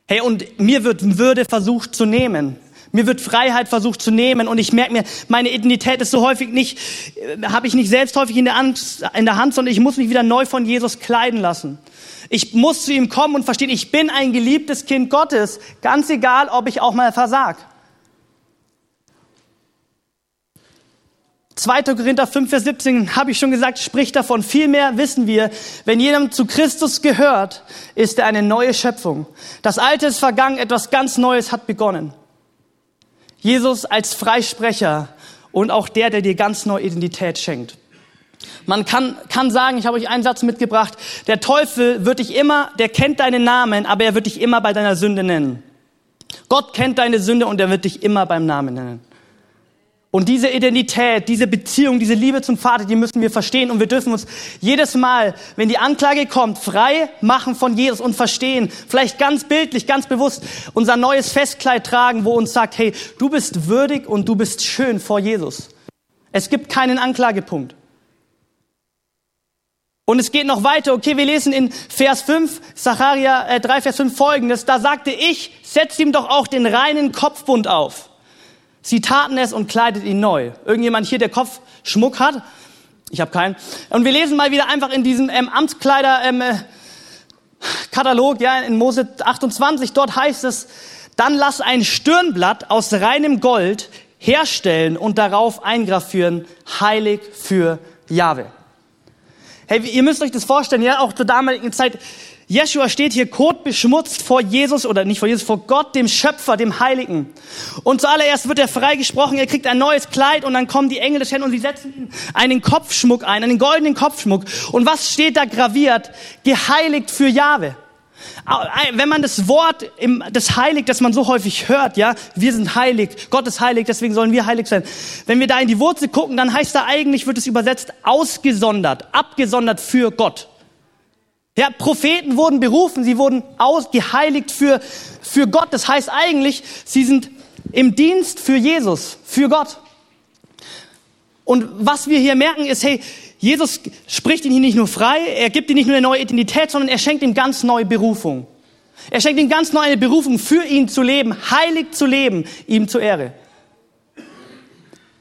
Hey, und mir wird Würde versucht zu nehmen. Mir wird Freiheit versucht zu nehmen und ich merke mir, meine Identität ist so häufig nicht, äh, habe ich nicht selbst häufig in der, Hand, in der Hand, sondern ich muss mich wieder neu von Jesus kleiden lassen. Ich muss zu ihm kommen und verstehen, ich bin ein geliebtes Kind Gottes, ganz egal, ob ich auch mal versag. 2. Korinther 5, Vers 17 habe ich schon gesagt, spricht davon. Vielmehr wissen wir, wenn jemand zu Christus gehört, ist er eine neue Schöpfung. Das Alte ist vergangen, etwas ganz Neues hat begonnen. Jesus als Freisprecher und auch der, der dir ganz neue Identität schenkt. Man kann, kann sagen, ich habe euch einen Satz mitgebracht, der Teufel wird dich immer, der kennt deinen Namen, aber er wird dich immer bei deiner Sünde nennen. Gott kennt deine Sünde und er wird dich immer beim Namen nennen. Und diese Identität, diese Beziehung, diese Liebe zum Vater, die müssen wir verstehen und wir dürfen uns jedes Mal, wenn die Anklage kommt, frei machen von Jesus und verstehen, vielleicht ganz bildlich, ganz bewusst unser neues Festkleid tragen, wo uns sagt, hey, du bist würdig und du bist schön vor Jesus. Es gibt keinen Anklagepunkt. Und es geht noch weiter. Okay, wir lesen in Vers 5, Zacharia äh, 3, Vers 5 folgendes. Da sagte ich, setzt ihm doch auch den reinen Kopfbund auf. Sie taten es und kleidet ihn neu. Irgendjemand hier, der Kopfschmuck hat? Ich habe keinen. Und wir lesen mal wieder einfach in diesem ähm, Amtskleider ähm, äh, ja, in Mose 28, dort heißt es, dann lass ein Stirnblatt aus reinem Gold herstellen und darauf eingrafieren, heilig für Jahwe. Hey, ihr müsst euch das vorstellen, ja, auch zur damaligen Zeit, Jeshua steht hier kotbeschmutzt vor Jesus oder nicht vor Jesus, vor Gott, dem Schöpfer, dem Heiligen. Und zuallererst wird er freigesprochen, er kriegt ein neues Kleid und dann kommen die Engel des Herrn und sie setzen ihm einen Kopfschmuck ein, einen goldenen Kopfschmuck. Und was steht da graviert? Geheiligt für Jahwe. Wenn man das Wort, das Heilig, das man so häufig hört, ja, wir sind heilig, Gott ist heilig, deswegen sollen wir heilig sein. Wenn wir da in die Wurzel gucken, dann heißt da eigentlich, wird es übersetzt, ausgesondert, abgesondert für Gott. Ja, Propheten wurden berufen, sie wurden ausgeheiligt für, für Gott. Das heißt eigentlich, sie sind im Dienst für Jesus, für Gott. Und was wir hier merken ist, hey, Jesus spricht ihn hier nicht nur frei, er gibt ihm nicht nur eine neue Identität, sondern er schenkt ihm ganz neue Berufung. Er schenkt ihm ganz neue Berufung, für ihn zu leben, heilig zu leben, ihm zur Ehre.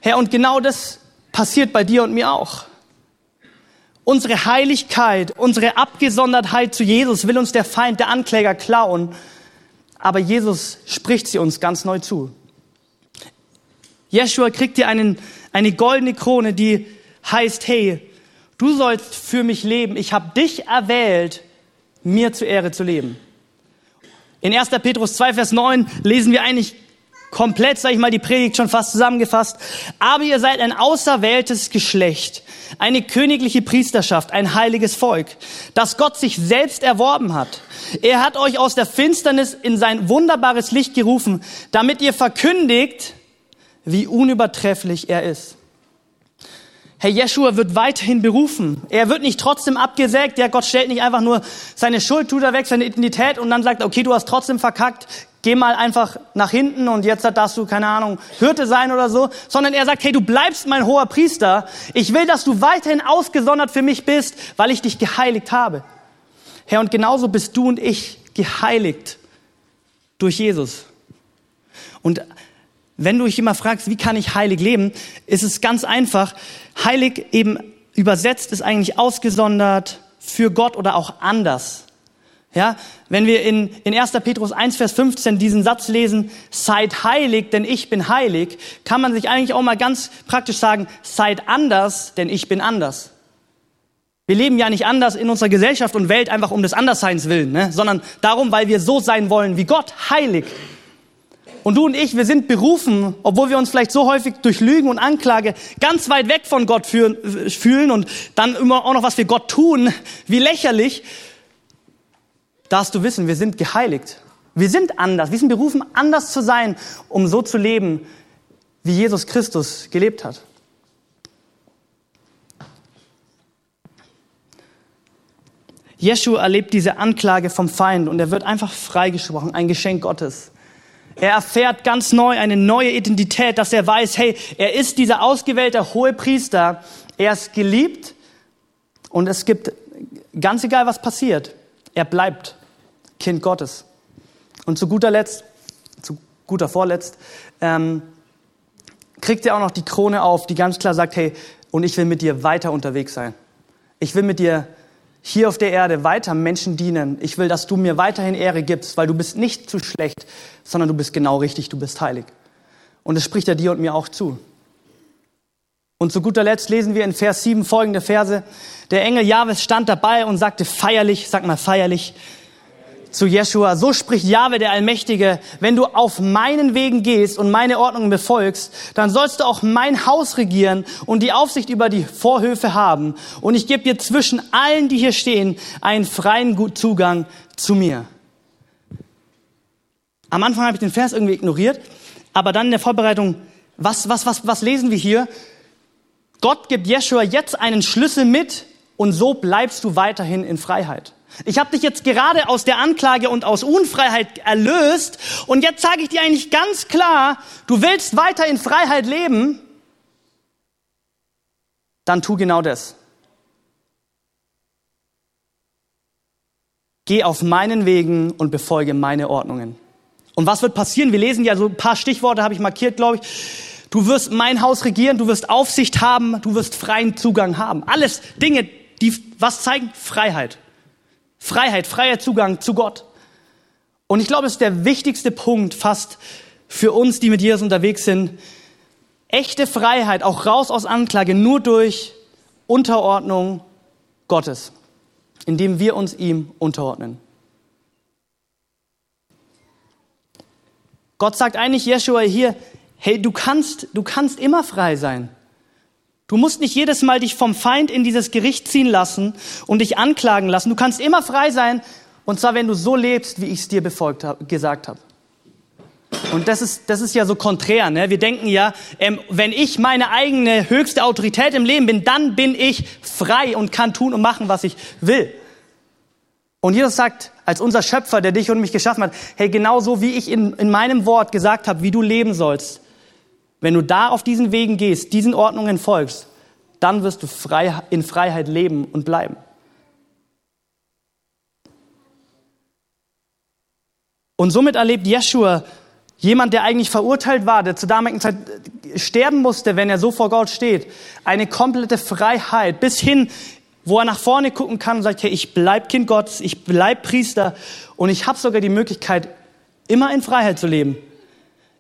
Herr, und genau das passiert bei dir und mir auch. Unsere Heiligkeit, unsere Abgesondertheit zu Jesus will uns der Feind, der Ankläger klauen. Aber Jesus spricht sie uns ganz neu zu. Jeshua kriegt dir einen, eine goldene Krone, die heißt, hey, du sollst für mich leben. Ich habe dich erwählt, mir zur Ehre zu leben. In 1. Petrus 2, Vers 9 lesen wir eigentlich komplett, sage ich mal, die Predigt schon fast zusammengefasst. Aber ihr seid ein auserwähltes Geschlecht, eine königliche Priesterschaft, ein heiliges Volk, das Gott sich selbst erworben hat. Er hat euch aus der Finsternis in sein wunderbares Licht gerufen, damit ihr verkündigt, wie unübertrefflich er ist. Herr Jeshua wird weiterhin berufen. Er wird nicht trotzdem abgesägt. Ja, Gott stellt nicht einfach nur seine Schuld, tut er weg, seine Identität und dann sagt, okay, du hast trotzdem verkackt, geh mal einfach nach hinten und jetzt darfst du, keine Ahnung, Hirte sein oder so, sondern er sagt, hey, du bleibst mein hoher Priester. Ich will, dass du weiterhin ausgesondert für mich bist, weil ich dich geheiligt habe. Herr, und genauso bist du und ich geheiligt durch Jesus. Und wenn du dich immer fragst, wie kann ich heilig leben, ist es ganz einfach. Heilig eben übersetzt ist eigentlich ausgesondert für Gott oder auch anders. Ja, wenn wir in, in 1. Petrus 1, Vers 15 diesen Satz lesen, seid heilig, denn ich bin heilig, kann man sich eigentlich auch mal ganz praktisch sagen, seid anders, denn ich bin anders. Wir leben ja nicht anders in unserer Gesellschaft und Welt einfach um des Andersseins willen, ne? sondern darum, weil wir so sein wollen wie Gott, heilig. Und du und ich, wir sind berufen, obwohl wir uns vielleicht so häufig durch Lügen und Anklage ganz weit weg von Gott fühlen und dann immer auch noch was wir Gott tun, wie lächerlich, darfst du wissen, wir sind geheiligt. Wir sind anders. Wir sind berufen, anders zu sein, um so zu leben, wie Jesus Christus gelebt hat. Jesu erlebt diese Anklage vom Feind und er wird einfach freigesprochen, ein Geschenk Gottes. Er erfährt ganz neu eine neue Identität, dass er weiß, hey, er ist dieser ausgewählte hohe Priester, er ist geliebt und es gibt, ganz egal was passiert, er bleibt Kind Gottes. Und zu guter Letzt, zu guter Vorletzt, ähm, kriegt er auch noch die Krone auf, die ganz klar sagt, hey, und ich will mit dir weiter unterwegs sein. Ich will mit dir hier auf der Erde weiter Menschen dienen. Ich will, dass du mir weiterhin Ehre gibst, weil du bist nicht zu schlecht, sondern du bist genau richtig, du bist heilig. Und das spricht er dir und mir auch zu. Und zu guter Letzt lesen wir in Vers 7 folgende Verse. Der Engel Jahwes stand dabei und sagte feierlich, sag mal feierlich, zu Jeshua, so spricht Jahwe der Allmächtige, wenn du auf meinen Wegen gehst und meine Ordnungen befolgst, dann sollst du auch mein Haus regieren und die Aufsicht über die Vorhöfe haben. Und ich gebe dir zwischen allen, die hier stehen, einen freien Zugang zu mir. Am Anfang habe ich den Vers irgendwie ignoriert, aber dann in der Vorbereitung, was, was, was, was lesen wir hier? Gott gibt Jeshua jetzt einen Schlüssel mit und so bleibst du weiterhin in Freiheit. Ich habe dich jetzt gerade aus der Anklage und aus Unfreiheit erlöst und jetzt sage ich dir eigentlich ganz klar, du willst weiter in Freiheit leben, dann tu genau das. Geh auf meinen Wegen und befolge meine Ordnungen. Und was wird passieren? Wir lesen ja so ein paar Stichworte, habe ich markiert, glaube ich. Du wirst mein Haus regieren, du wirst Aufsicht haben, du wirst freien Zugang haben. Alles Dinge, die was zeigen? Freiheit. Freiheit, freier Zugang zu Gott. Und ich glaube, es ist der wichtigste Punkt fast für uns, die mit Jesus unterwegs sind. Echte Freiheit, auch raus aus Anklage, nur durch Unterordnung Gottes, indem wir uns ihm unterordnen. Gott sagt eigentlich Jeshua hier, hey, du kannst, du kannst immer frei sein. Du musst nicht jedes Mal dich vom Feind in dieses Gericht ziehen lassen und dich anklagen lassen. Du kannst immer frei sein, und zwar wenn du so lebst, wie ich es dir befolgt hab, gesagt habe. Und das ist, das ist ja so konträr. Ne? Wir denken ja, ähm, wenn ich meine eigene höchste Autorität im Leben bin, dann bin ich frei und kann tun und machen, was ich will. Und Jesus sagt, als unser Schöpfer, der dich und mich geschaffen hat, hey, genauso wie ich in, in meinem Wort gesagt habe, wie du leben sollst, wenn du da auf diesen Wegen gehst, diesen Ordnungen folgst, dann wirst du frei, in Freiheit leben und bleiben. Und somit erlebt Jeschua, jemand, der eigentlich verurteilt war, der zur damaligen Zeit sterben musste, wenn er so vor Gott steht, eine komplette Freiheit bis hin, wo er nach vorne gucken kann und sagt, hey, ich bleib Kind Gottes, ich bleib Priester und ich habe sogar die Möglichkeit, immer in Freiheit zu leben.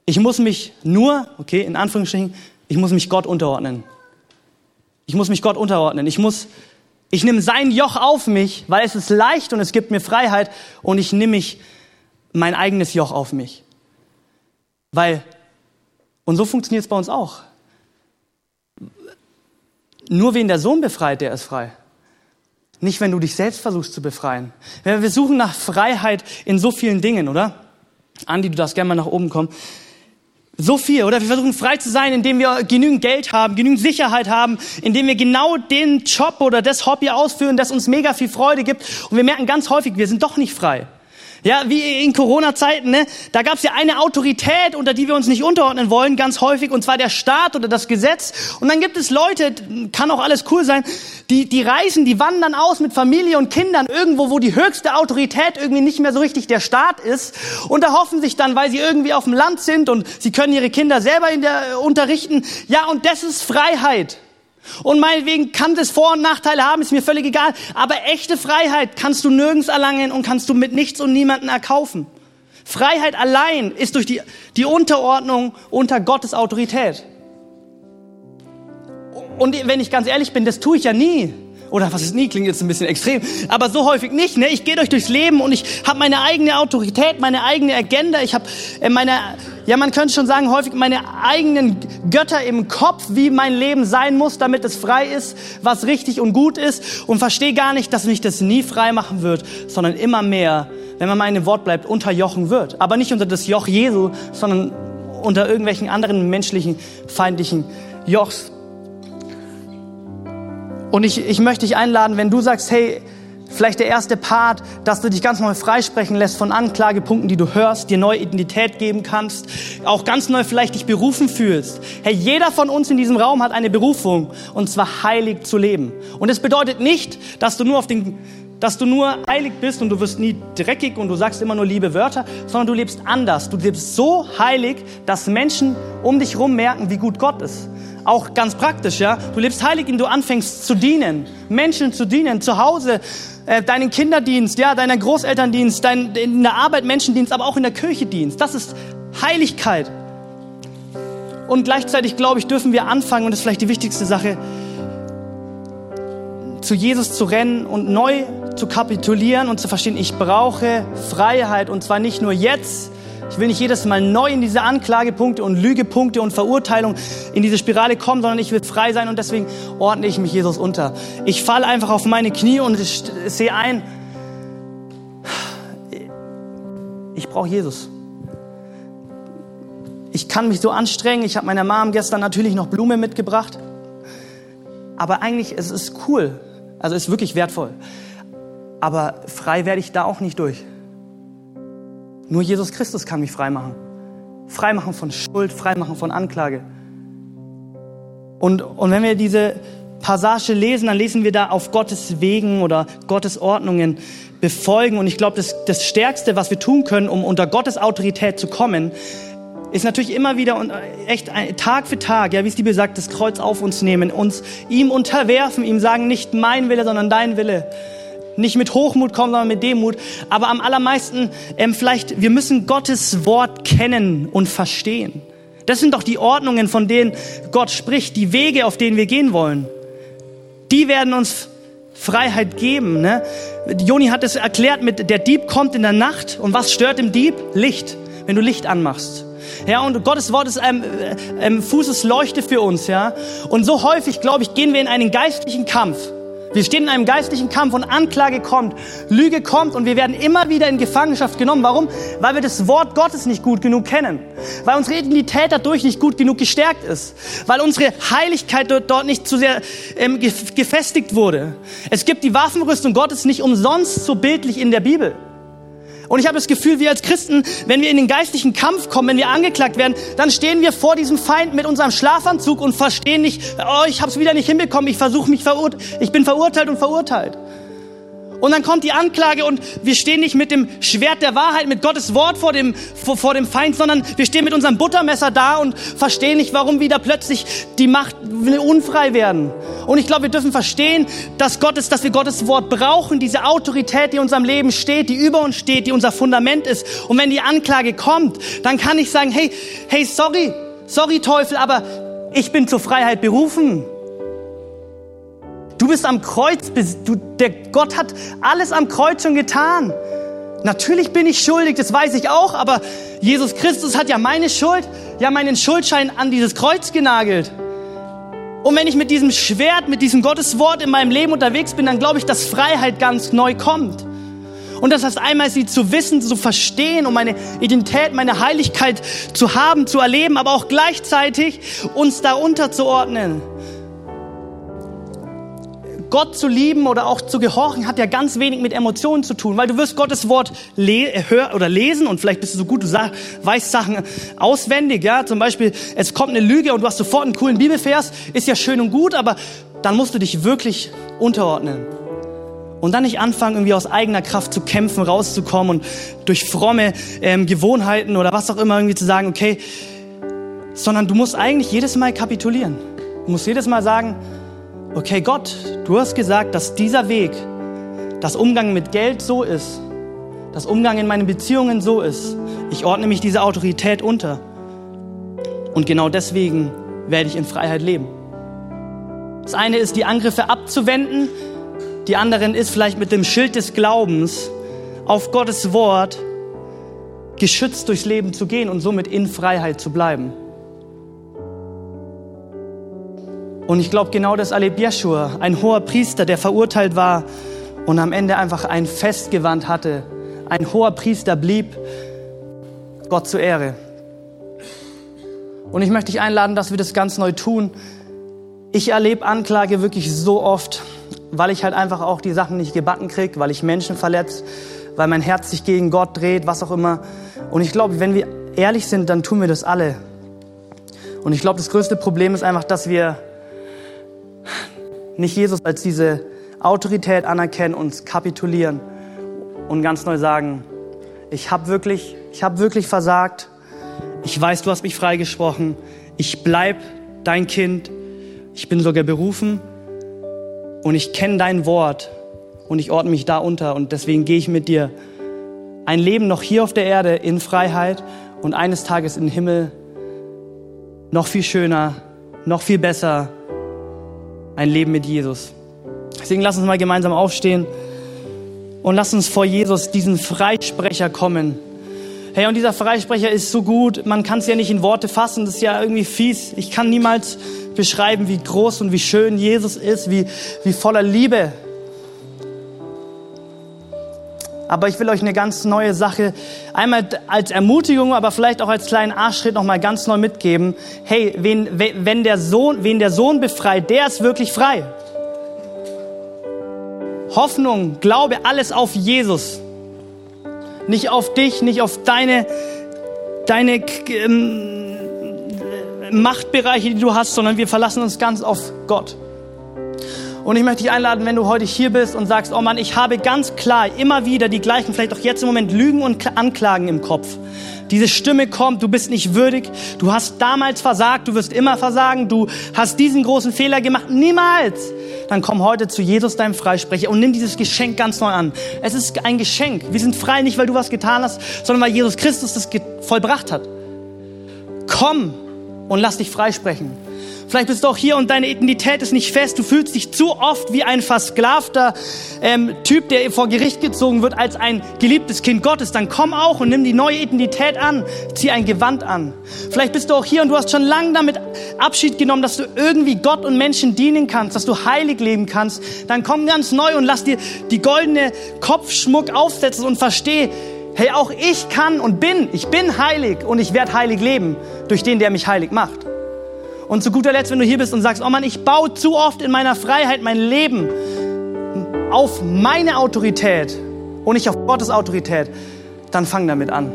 Ich muss mich nur, okay, in Anführungsstrichen, ich muss mich Gott unterordnen. Ich muss mich Gott unterordnen. Ich muss, ich nehme sein Joch auf mich, weil es ist leicht und es gibt mir Freiheit und ich nehme mich mein eigenes Joch auf mich. Weil, und so funktioniert es bei uns auch. Nur wen der Sohn befreit, der ist frei. Nicht, wenn du dich selbst versuchst zu befreien. Wir suchen nach Freiheit in so vielen Dingen, oder? Andi, du darfst gerne mal nach oben kommen. So viel, oder? Wir versuchen frei zu sein, indem wir genügend Geld haben, genügend Sicherheit haben, indem wir genau den Job oder das Hobby ausführen, das uns mega viel Freude gibt. Und wir merken ganz häufig, wir sind doch nicht frei. Ja, wie in Corona-Zeiten, ne? da gab es ja eine Autorität, unter die wir uns nicht unterordnen wollen, ganz häufig, und zwar der Staat oder das Gesetz. Und dann gibt es Leute, kann auch alles cool sein, die, die reisen, die wandern aus mit Familie und Kindern irgendwo, wo die höchste Autorität irgendwie nicht mehr so richtig der Staat ist und da hoffen sich dann, weil sie irgendwie auf dem Land sind und sie können ihre Kinder selber in der, äh, unterrichten. Ja, und das ist Freiheit. Und meinetwegen kann das Vor- und Nachteile haben, ist mir völlig egal. Aber echte Freiheit kannst du nirgends erlangen und kannst du mit nichts und niemanden erkaufen. Freiheit allein ist durch die, die Unterordnung unter Gottes Autorität. Und wenn ich ganz ehrlich bin, das tue ich ja nie. Oder was ist nie, klingt jetzt ein bisschen extrem, aber so häufig nicht. Ne? Ich gehe durch durchs Leben und ich habe meine eigene Autorität, meine eigene Agenda. Ich habe äh, meine, ja man könnte schon sagen, häufig meine eigenen Götter im Kopf, wie mein Leben sein muss, damit es frei ist, was richtig und gut ist und verstehe gar nicht, dass mich das nie frei machen wird, sondern immer mehr, wenn man meinem Wort bleibt, unterjochen wird. Aber nicht unter das Joch Jesu, sondern unter irgendwelchen anderen menschlichen, feindlichen Jochs. Und ich, ich möchte dich einladen, wenn du sagst, hey, vielleicht der erste Part, dass du dich ganz neu freisprechen lässt von Anklagepunkten, die du hörst, dir neue Identität geben kannst, auch ganz neu vielleicht dich berufen fühlst. Hey, jeder von uns in diesem Raum hat eine Berufung, und zwar heilig zu leben. Und es bedeutet nicht, dass du nur auf den dass du nur heilig bist und du wirst nie dreckig und du sagst immer nur liebe Wörter, sondern du lebst anders. Du lebst so heilig, dass Menschen um dich herum merken, wie gut Gott ist. Auch ganz praktisch, ja. Du lebst heilig, indem du anfängst zu dienen, Menschen zu dienen, zu Hause, äh, deinen Kinderdienst, ja, deiner Großelterndienst, dein, in der Arbeit Menschendienst, aber auch in der Kirche Dienst. Das ist Heiligkeit. Und gleichzeitig, glaube ich, dürfen wir anfangen, und das ist vielleicht die wichtigste Sache, zu Jesus zu rennen und neu zu kapitulieren und zu verstehen, ich brauche Freiheit und zwar nicht nur jetzt. Ich will nicht jedes Mal neu in diese Anklagepunkte und Lügepunkte und Verurteilung in diese Spirale kommen, sondern ich will frei sein und deswegen ordne ich mich Jesus unter. Ich falle einfach auf meine Knie und sehe ein, ich brauche Jesus. Ich kann mich so anstrengen. Ich habe meiner Mom gestern natürlich noch Blume mitgebracht. Aber eigentlich, es ist cool. Also ist wirklich wertvoll. Aber frei werde ich da auch nicht durch. Nur Jesus Christus kann mich frei machen. Frei machen von Schuld, frei machen von Anklage. Und, und wenn wir diese Passage lesen, dann lesen wir da auf Gottes Wegen oder Gottes Ordnungen befolgen. Und ich glaube, das, das Stärkste, was wir tun können, um unter Gottes Autorität zu kommen, ist natürlich immer wieder und echt Tag für Tag, ja, wie es die Bibel sagt, das Kreuz auf uns nehmen, uns ihm unterwerfen, ihm sagen, nicht mein Wille, sondern dein Wille. Nicht mit Hochmut kommen, sondern mit Demut. Aber am allermeisten, ähm, vielleicht, wir müssen Gottes Wort kennen und verstehen. Das sind doch die Ordnungen, von denen Gott spricht, die Wege, auf denen wir gehen wollen. Die werden uns Freiheit geben. Ne? Joni hat es erklärt mit, der Dieb kommt in der Nacht und was stört im Dieb? Licht, wenn du Licht anmachst. Ja, und Gottes Wort ist ein ähm, Fußesleuchte für uns, ja. Und so häufig, glaube ich, gehen wir in einen geistlichen Kampf. Wir stehen in einem geistlichen Kampf und Anklage kommt, Lüge kommt und wir werden immer wieder in Gefangenschaft genommen. Warum? Weil wir das Wort Gottes nicht gut genug kennen. Weil unsere Identität dadurch nicht gut genug gestärkt ist. Weil unsere Heiligkeit dort, nicht zu sehr ähm, gefestigt wurde. Es gibt die Waffenrüstung Gottes nicht umsonst so bildlich in der Bibel. Und ich habe das Gefühl, wir als Christen, wenn wir in den geistlichen Kampf kommen, wenn wir angeklagt werden, dann stehen wir vor diesem Feind mit unserem Schlafanzug und verstehen nicht, oh, ich habe es wieder nicht hinbekommen, ich versuche mich verurteilt, ich bin verurteilt und verurteilt. Und dann kommt die Anklage und wir stehen nicht mit dem Schwert der Wahrheit, mit Gottes Wort vor dem, vor, vor dem Feind, sondern wir stehen mit unserem Buttermesser da und verstehen nicht, warum wieder plötzlich die Macht unfrei werden. Und ich glaube, wir dürfen verstehen, dass Gottes, dass wir Gottes Wort brauchen, diese Autorität, die in unserem Leben steht, die über uns steht, die unser Fundament ist. Und wenn die Anklage kommt, dann kann ich sagen, hey, hey, sorry, sorry Teufel, aber ich bin zur Freiheit berufen. Du bist am Kreuz, du, der Gott hat alles am Kreuz schon getan. Natürlich bin ich schuldig, das weiß ich auch, aber Jesus Christus hat ja meine Schuld, ja meinen Schuldschein an dieses Kreuz genagelt. Und wenn ich mit diesem Schwert, mit diesem Gotteswort in meinem Leben unterwegs bin, dann glaube ich, dass Freiheit ganz neu kommt. Und das heißt einmal, sie zu wissen, zu verstehen, um meine Identität, meine Heiligkeit zu haben, zu erleben, aber auch gleichzeitig uns darunter zu ordnen. Gott zu lieben oder auch zu gehorchen hat ja ganz wenig mit Emotionen zu tun, weil du wirst Gottes Wort le hör oder lesen und vielleicht bist du so gut, du weißt Sachen auswendig, ja, zum Beispiel, es kommt eine Lüge und du hast sofort einen coolen Bibelvers, ist ja schön und gut, aber dann musst du dich wirklich unterordnen. Und dann nicht anfangen, irgendwie aus eigener Kraft zu kämpfen, rauszukommen und durch fromme ähm, Gewohnheiten oder was auch immer irgendwie zu sagen, okay, sondern du musst eigentlich jedes Mal kapitulieren. Du musst jedes Mal sagen, okay Gott, du hast gesagt, dass dieser Weg, das Umgang mit Geld so ist, das Umgang in meinen Beziehungen so ist. Ich ordne mich dieser Autorität unter. Und genau deswegen werde ich in Freiheit leben. Das eine ist, die Angriffe abzuwenden. Die anderen ist vielleicht mit dem Schild des Glaubens auf Gottes Wort geschützt durchs Leben zu gehen und somit in Freiheit zu bleiben. Und ich glaube, genau das erlebt Jeschua, ein hoher Priester, der verurteilt war und am Ende einfach ein Festgewand hatte. Ein hoher Priester blieb Gott zur Ehre. Und ich möchte dich einladen, dass wir das ganz neu tun. Ich erlebe Anklage wirklich so oft, weil ich halt einfach auch die Sachen nicht gebacken kriege, weil ich Menschen verletze, weil mein Herz sich gegen Gott dreht, was auch immer. Und ich glaube, wenn wir ehrlich sind, dann tun wir das alle. Und ich glaube, das größte Problem ist einfach, dass wir nicht Jesus als diese Autorität anerkennen und kapitulieren und ganz neu sagen, ich habe wirklich, ich habe wirklich versagt. Ich weiß, du hast mich freigesprochen. Ich bleib dein Kind. Ich bin sogar berufen und ich kenne dein Wort und ich ordne mich da unter und deswegen gehe ich mit dir ein Leben noch hier auf der Erde in Freiheit und eines Tages im Himmel noch viel schöner, noch viel besser ein Leben mit Jesus. Deswegen lass uns mal gemeinsam aufstehen und lass uns vor Jesus diesen Freisprecher kommen. Hey, und dieser Freisprecher ist so gut, man kann es ja nicht in Worte fassen, das ist ja irgendwie fies. Ich kann niemals beschreiben, wie groß und wie schön Jesus ist, wie, wie voller Liebe Aber ich will euch eine ganz neue Sache einmal als Ermutigung, aber vielleicht auch als kleinen Arschschritt noch mal ganz neu mitgeben. Hey, wen, wenn der Sohn, wen der Sohn befreit, der ist wirklich frei. Hoffnung, Glaube, alles auf Jesus. Nicht auf dich, nicht auf deine, deine ähm, Machtbereiche, die du hast, sondern wir verlassen uns ganz auf Gott. Und ich möchte dich einladen, wenn du heute hier bist und sagst, oh Mann, ich habe ganz klar immer wieder die gleichen, vielleicht auch jetzt im Moment Lügen und Anklagen im Kopf. Diese Stimme kommt, du bist nicht würdig, du hast damals versagt, du wirst immer versagen, du hast diesen großen Fehler gemacht, niemals. Dann komm heute zu Jesus, deinem Freisprecher, und nimm dieses Geschenk ganz neu an. Es ist ein Geschenk. Wir sind frei nicht, weil du was getan hast, sondern weil Jesus Christus das vollbracht hat. Komm und lass dich freisprechen. Vielleicht bist du auch hier und deine Identität ist nicht fest. Du fühlst dich zu oft wie ein versklavter ähm, Typ, der vor Gericht gezogen wird als ein geliebtes Kind Gottes. Dann komm auch und nimm die neue Identität an. Zieh ein Gewand an. Vielleicht bist du auch hier und du hast schon lange damit Abschied genommen, dass du irgendwie Gott und Menschen dienen kannst, dass du heilig leben kannst. Dann komm ganz neu und lass dir die goldene Kopfschmuck aufsetzen und versteh, hey, auch ich kann und bin, ich bin heilig und ich werde heilig leben durch den, der mich heilig macht. Und zu guter Letzt, wenn du hier bist und sagst, oh Mann, ich baue zu oft in meiner Freiheit mein Leben auf meine Autorität und nicht auf Gottes Autorität, dann fang damit an.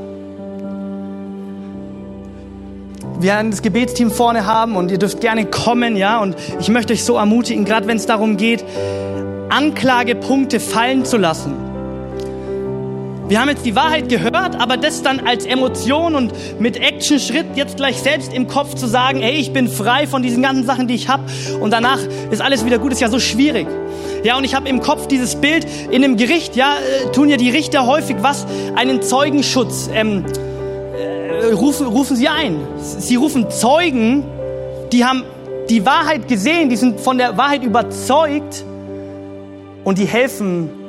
Wir werden das Gebetsteam vorne haben und ihr dürft gerne kommen, ja, und ich möchte euch so ermutigen, gerade wenn es darum geht, Anklagepunkte fallen zu lassen wir haben jetzt die Wahrheit gehört, aber das dann als Emotion und mit Action-Schritt jetzt gleich selbst im Kopf zu sagen, hey, ich bin frei von diesen ganzen Sachen, die ich habe und danach ist alles wieder gut, ist ja so schwierig. Ja, und ich habe im Kopf dieses Bild in einem Gericht, ja, äh, tun ja die Richter häufig was? Einen Zeugenschutz. Ähm, äh, rufen, rufen sie ein. Sie rufen Zeugen, die haben die Wahrheit gesehen, die sind von der Wahrheit überzeugt und die helfen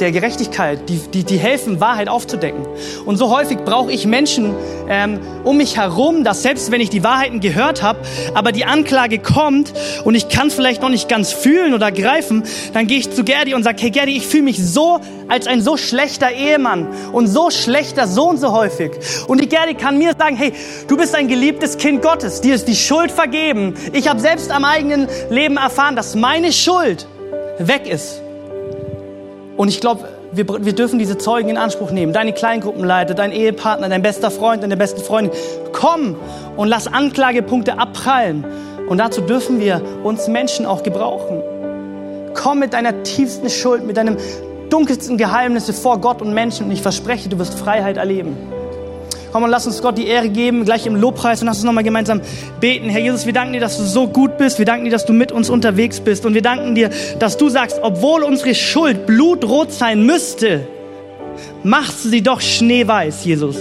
der Gerechtigkeit, die, die, die helfen, Wahrheit aufzudecken. Und so häufig brauche ich Menschen ähm, um mich herum, dass selbst wenn ich die Wahrheiten gehört habe, aber die Anklage kommt und ich kann vielleicht noch nicht ganz fühlen oder greifen, dann gehe ich zu Gerdi und sage, hey Gerdi, ich fühle mich so als ein so schlechter Ehemann und so schlechter Sohn so häufig. Und die Gerdi kann mir sagen, hey, du bist ein geliebtes Kind Gottes, dir ist die Schuld vergeben. Ich habe selbst am eigenen Leben erfahren, dass meine Schuld weg ist. Und ich glaube, wir, wir dürfen diese Zeugen in Anspruch nehmen. Deine Kleingruppenleiter, dein Ehepartner, dein bester Freund, deine beste Freundin. Komm und lass Anklagepunkte abprallen. Und dazu dürfen wir uns Menschen auch gebrauchen. Komm mit deiner tiefsten Schuld, mit deinem dunkelsten Geheimnisse vor Gott und Menschen und ich verspreche, du wirst Freiheit erleben. Komm und lass uns Gott die Ehre geben, gleich im Lobpreis und lass uns nochmal gemeinsam beten. Herr Jesus, wir danken dir, dass du so gut bist. Wir danken dir, dass du mit uns unterwegs bist. Und wir danken dir, dass du sagst, obwohl unsere Schuld blutrot sein müsste, machst du sie doch schneeweiß, Jesus.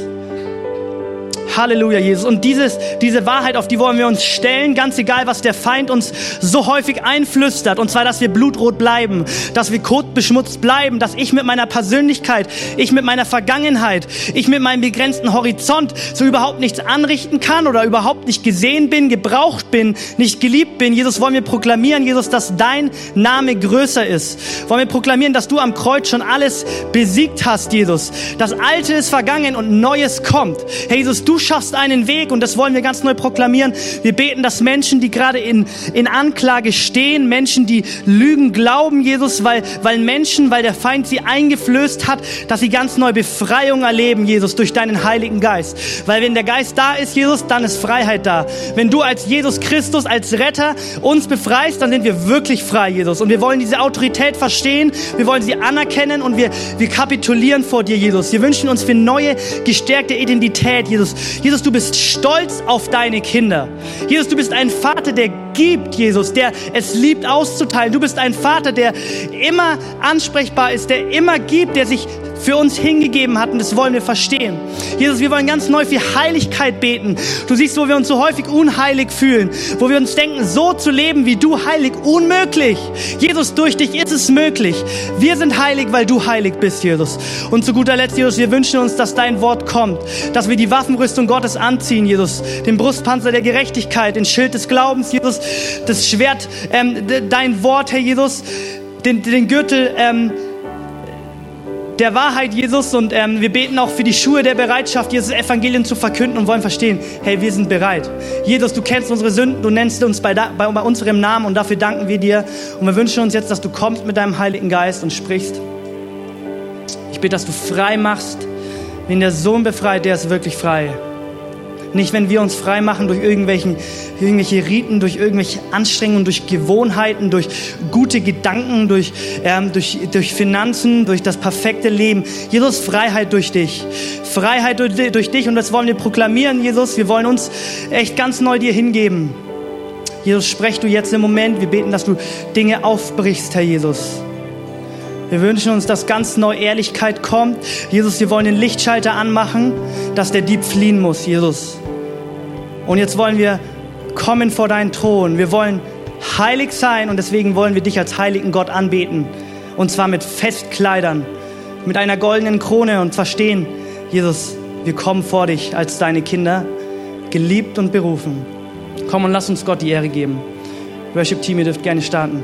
Halleluja, Jesus. Und dieses, diese Wahrheit, auf die wollen wir uns stellen, ganz egal, was der Feind uns so häufig einflüstert. Und zwar, dass wir blutrot bleiben, dass wir kotbeschmutzt bleiben, dass ich mit meiner Persönlichkeit, ich mit meiner Vergangenheit, ich mit meinem begrenzten Horizont so überhaupt nichts anrichten kann oder überhaupt nicht gesehen bin, gebraucht bin, nicht geliebt bin. Jesus, wollen wir proklamieren, Jesus, dass dein Name größer ist. Wollen wir proklamieren, dass du am Kreuz schon alles besiegt hast, Jesus. Das Alte ist vergangen und Neues kommt. Herr Jesus, du schaffst einen Weg und das wollen wir ganz neu proklamieren. Wir beten, dass Menschen, die gerade in, in Anklage stehen, Menschen, die Lügen glauben, Jesus, weil, weil Menschen, weil der Feind sie eingeflößt hat, dass sie ganz neu Befreiung erleben, Jesus, durch deinen Heiligen Geist. Weil wenn der Geist da ist, Jesus, dann ist Freiheit da. Wenn du als Jesus Christus, als Retter uns befreist, dann sind wir wirklich frei, Jesus. Und wir wollen diese Autorität verstehen, wir wollen sie anerkennen und wir, wir kapitulieren vor dir, Jesus. Wir wünschen uns für neue, gestärkte Identität, Jesus. Jesus, du bist stolz auf deine Kinder. Jesus, du bist ein Vater, der gibt, Jesus, der es liebt auszuteilen. Du bist ein Vater, der immer ansprechbar ist, der immer gibt, der sich für uns hingegeben hat und das wollen wir verstehen. Jesus, wir wollen ganz neu für Heiligkeit beten. Du siehst, wo wir uns so häufig unheilig fühlen, wo wir uns denken, so zu leben wie du heilig, unmöglich. Jesus, durch dich ist es möglich. Wir sind heilig, weil du heilig bist, Jesus. Und zu guter Letzt, Jesus, wir wünschen uns, dass dein Wort kommt, dass wir die Waffenrüstung Gottes anziehen, Jesus, den Brustpanzer der Gerechtigkeit, den Schild des Glaubens, Jesus, das Schwert, ähm, dein Wort, Herr Jesus, den, den Gürtel, ähm, der Wahrheit, Jesus. Und ähm, wir beten auch für die Schuhe der Bereitschaft, Jesus Evangelium zu verkünden und wollen verstehen, hey, wir sind bereit. Jesus, du kennst unsere Sünden, du nennst uns bei, bei, bei unserem Namen und dafür danken wir dir. Und wir wünschen uns jetzt, dass du kommst mit deinem Heiligen Geist und sprichst. Ich bitte, dass du frei machst. Wenn der Sohn befreit, der ist wirklich frei. Nicht, wenn wir uns frei machen durch irgendwelchen, irgendwelche Riten, durch irgendwelche Anstrengungen, durch Gewohnheiten, durch gute Gedanken, durch, ähm, durch, durch Finanzen, durch das perfekte Leben. Jesus, Freiheit durch dich. Freiheit durch, durch dich und das wollen wir proklamieren, Jesus. Wir wollen uns echt ganz neu dir hingeben. Jesus, sprech du jetzt im Moment. Wir beten, dass du Dinge aufbrichst, Herr Jesus. Wir wünschen uns, dass ganz neu Ehrlichkeit kommt. Jesus, wir wollen den Lichtschalter anmachen, dass der Dieb fliehen muss, Jesus. Und jetzt wollen wir kommen vor deinen Thron. Wir wollen heilig sein und deswegen wollen wir dich als heiligen Gott anbeten. Und zwar mit Festkleidern, mit einer goldenen Krone und verstehen, Jesus, wir kommen vor dich als deine Kinder, geliebt und berufen. Komm und lass uns Gott die Ehre geben. Worship Team, ihr dürft gerne starten.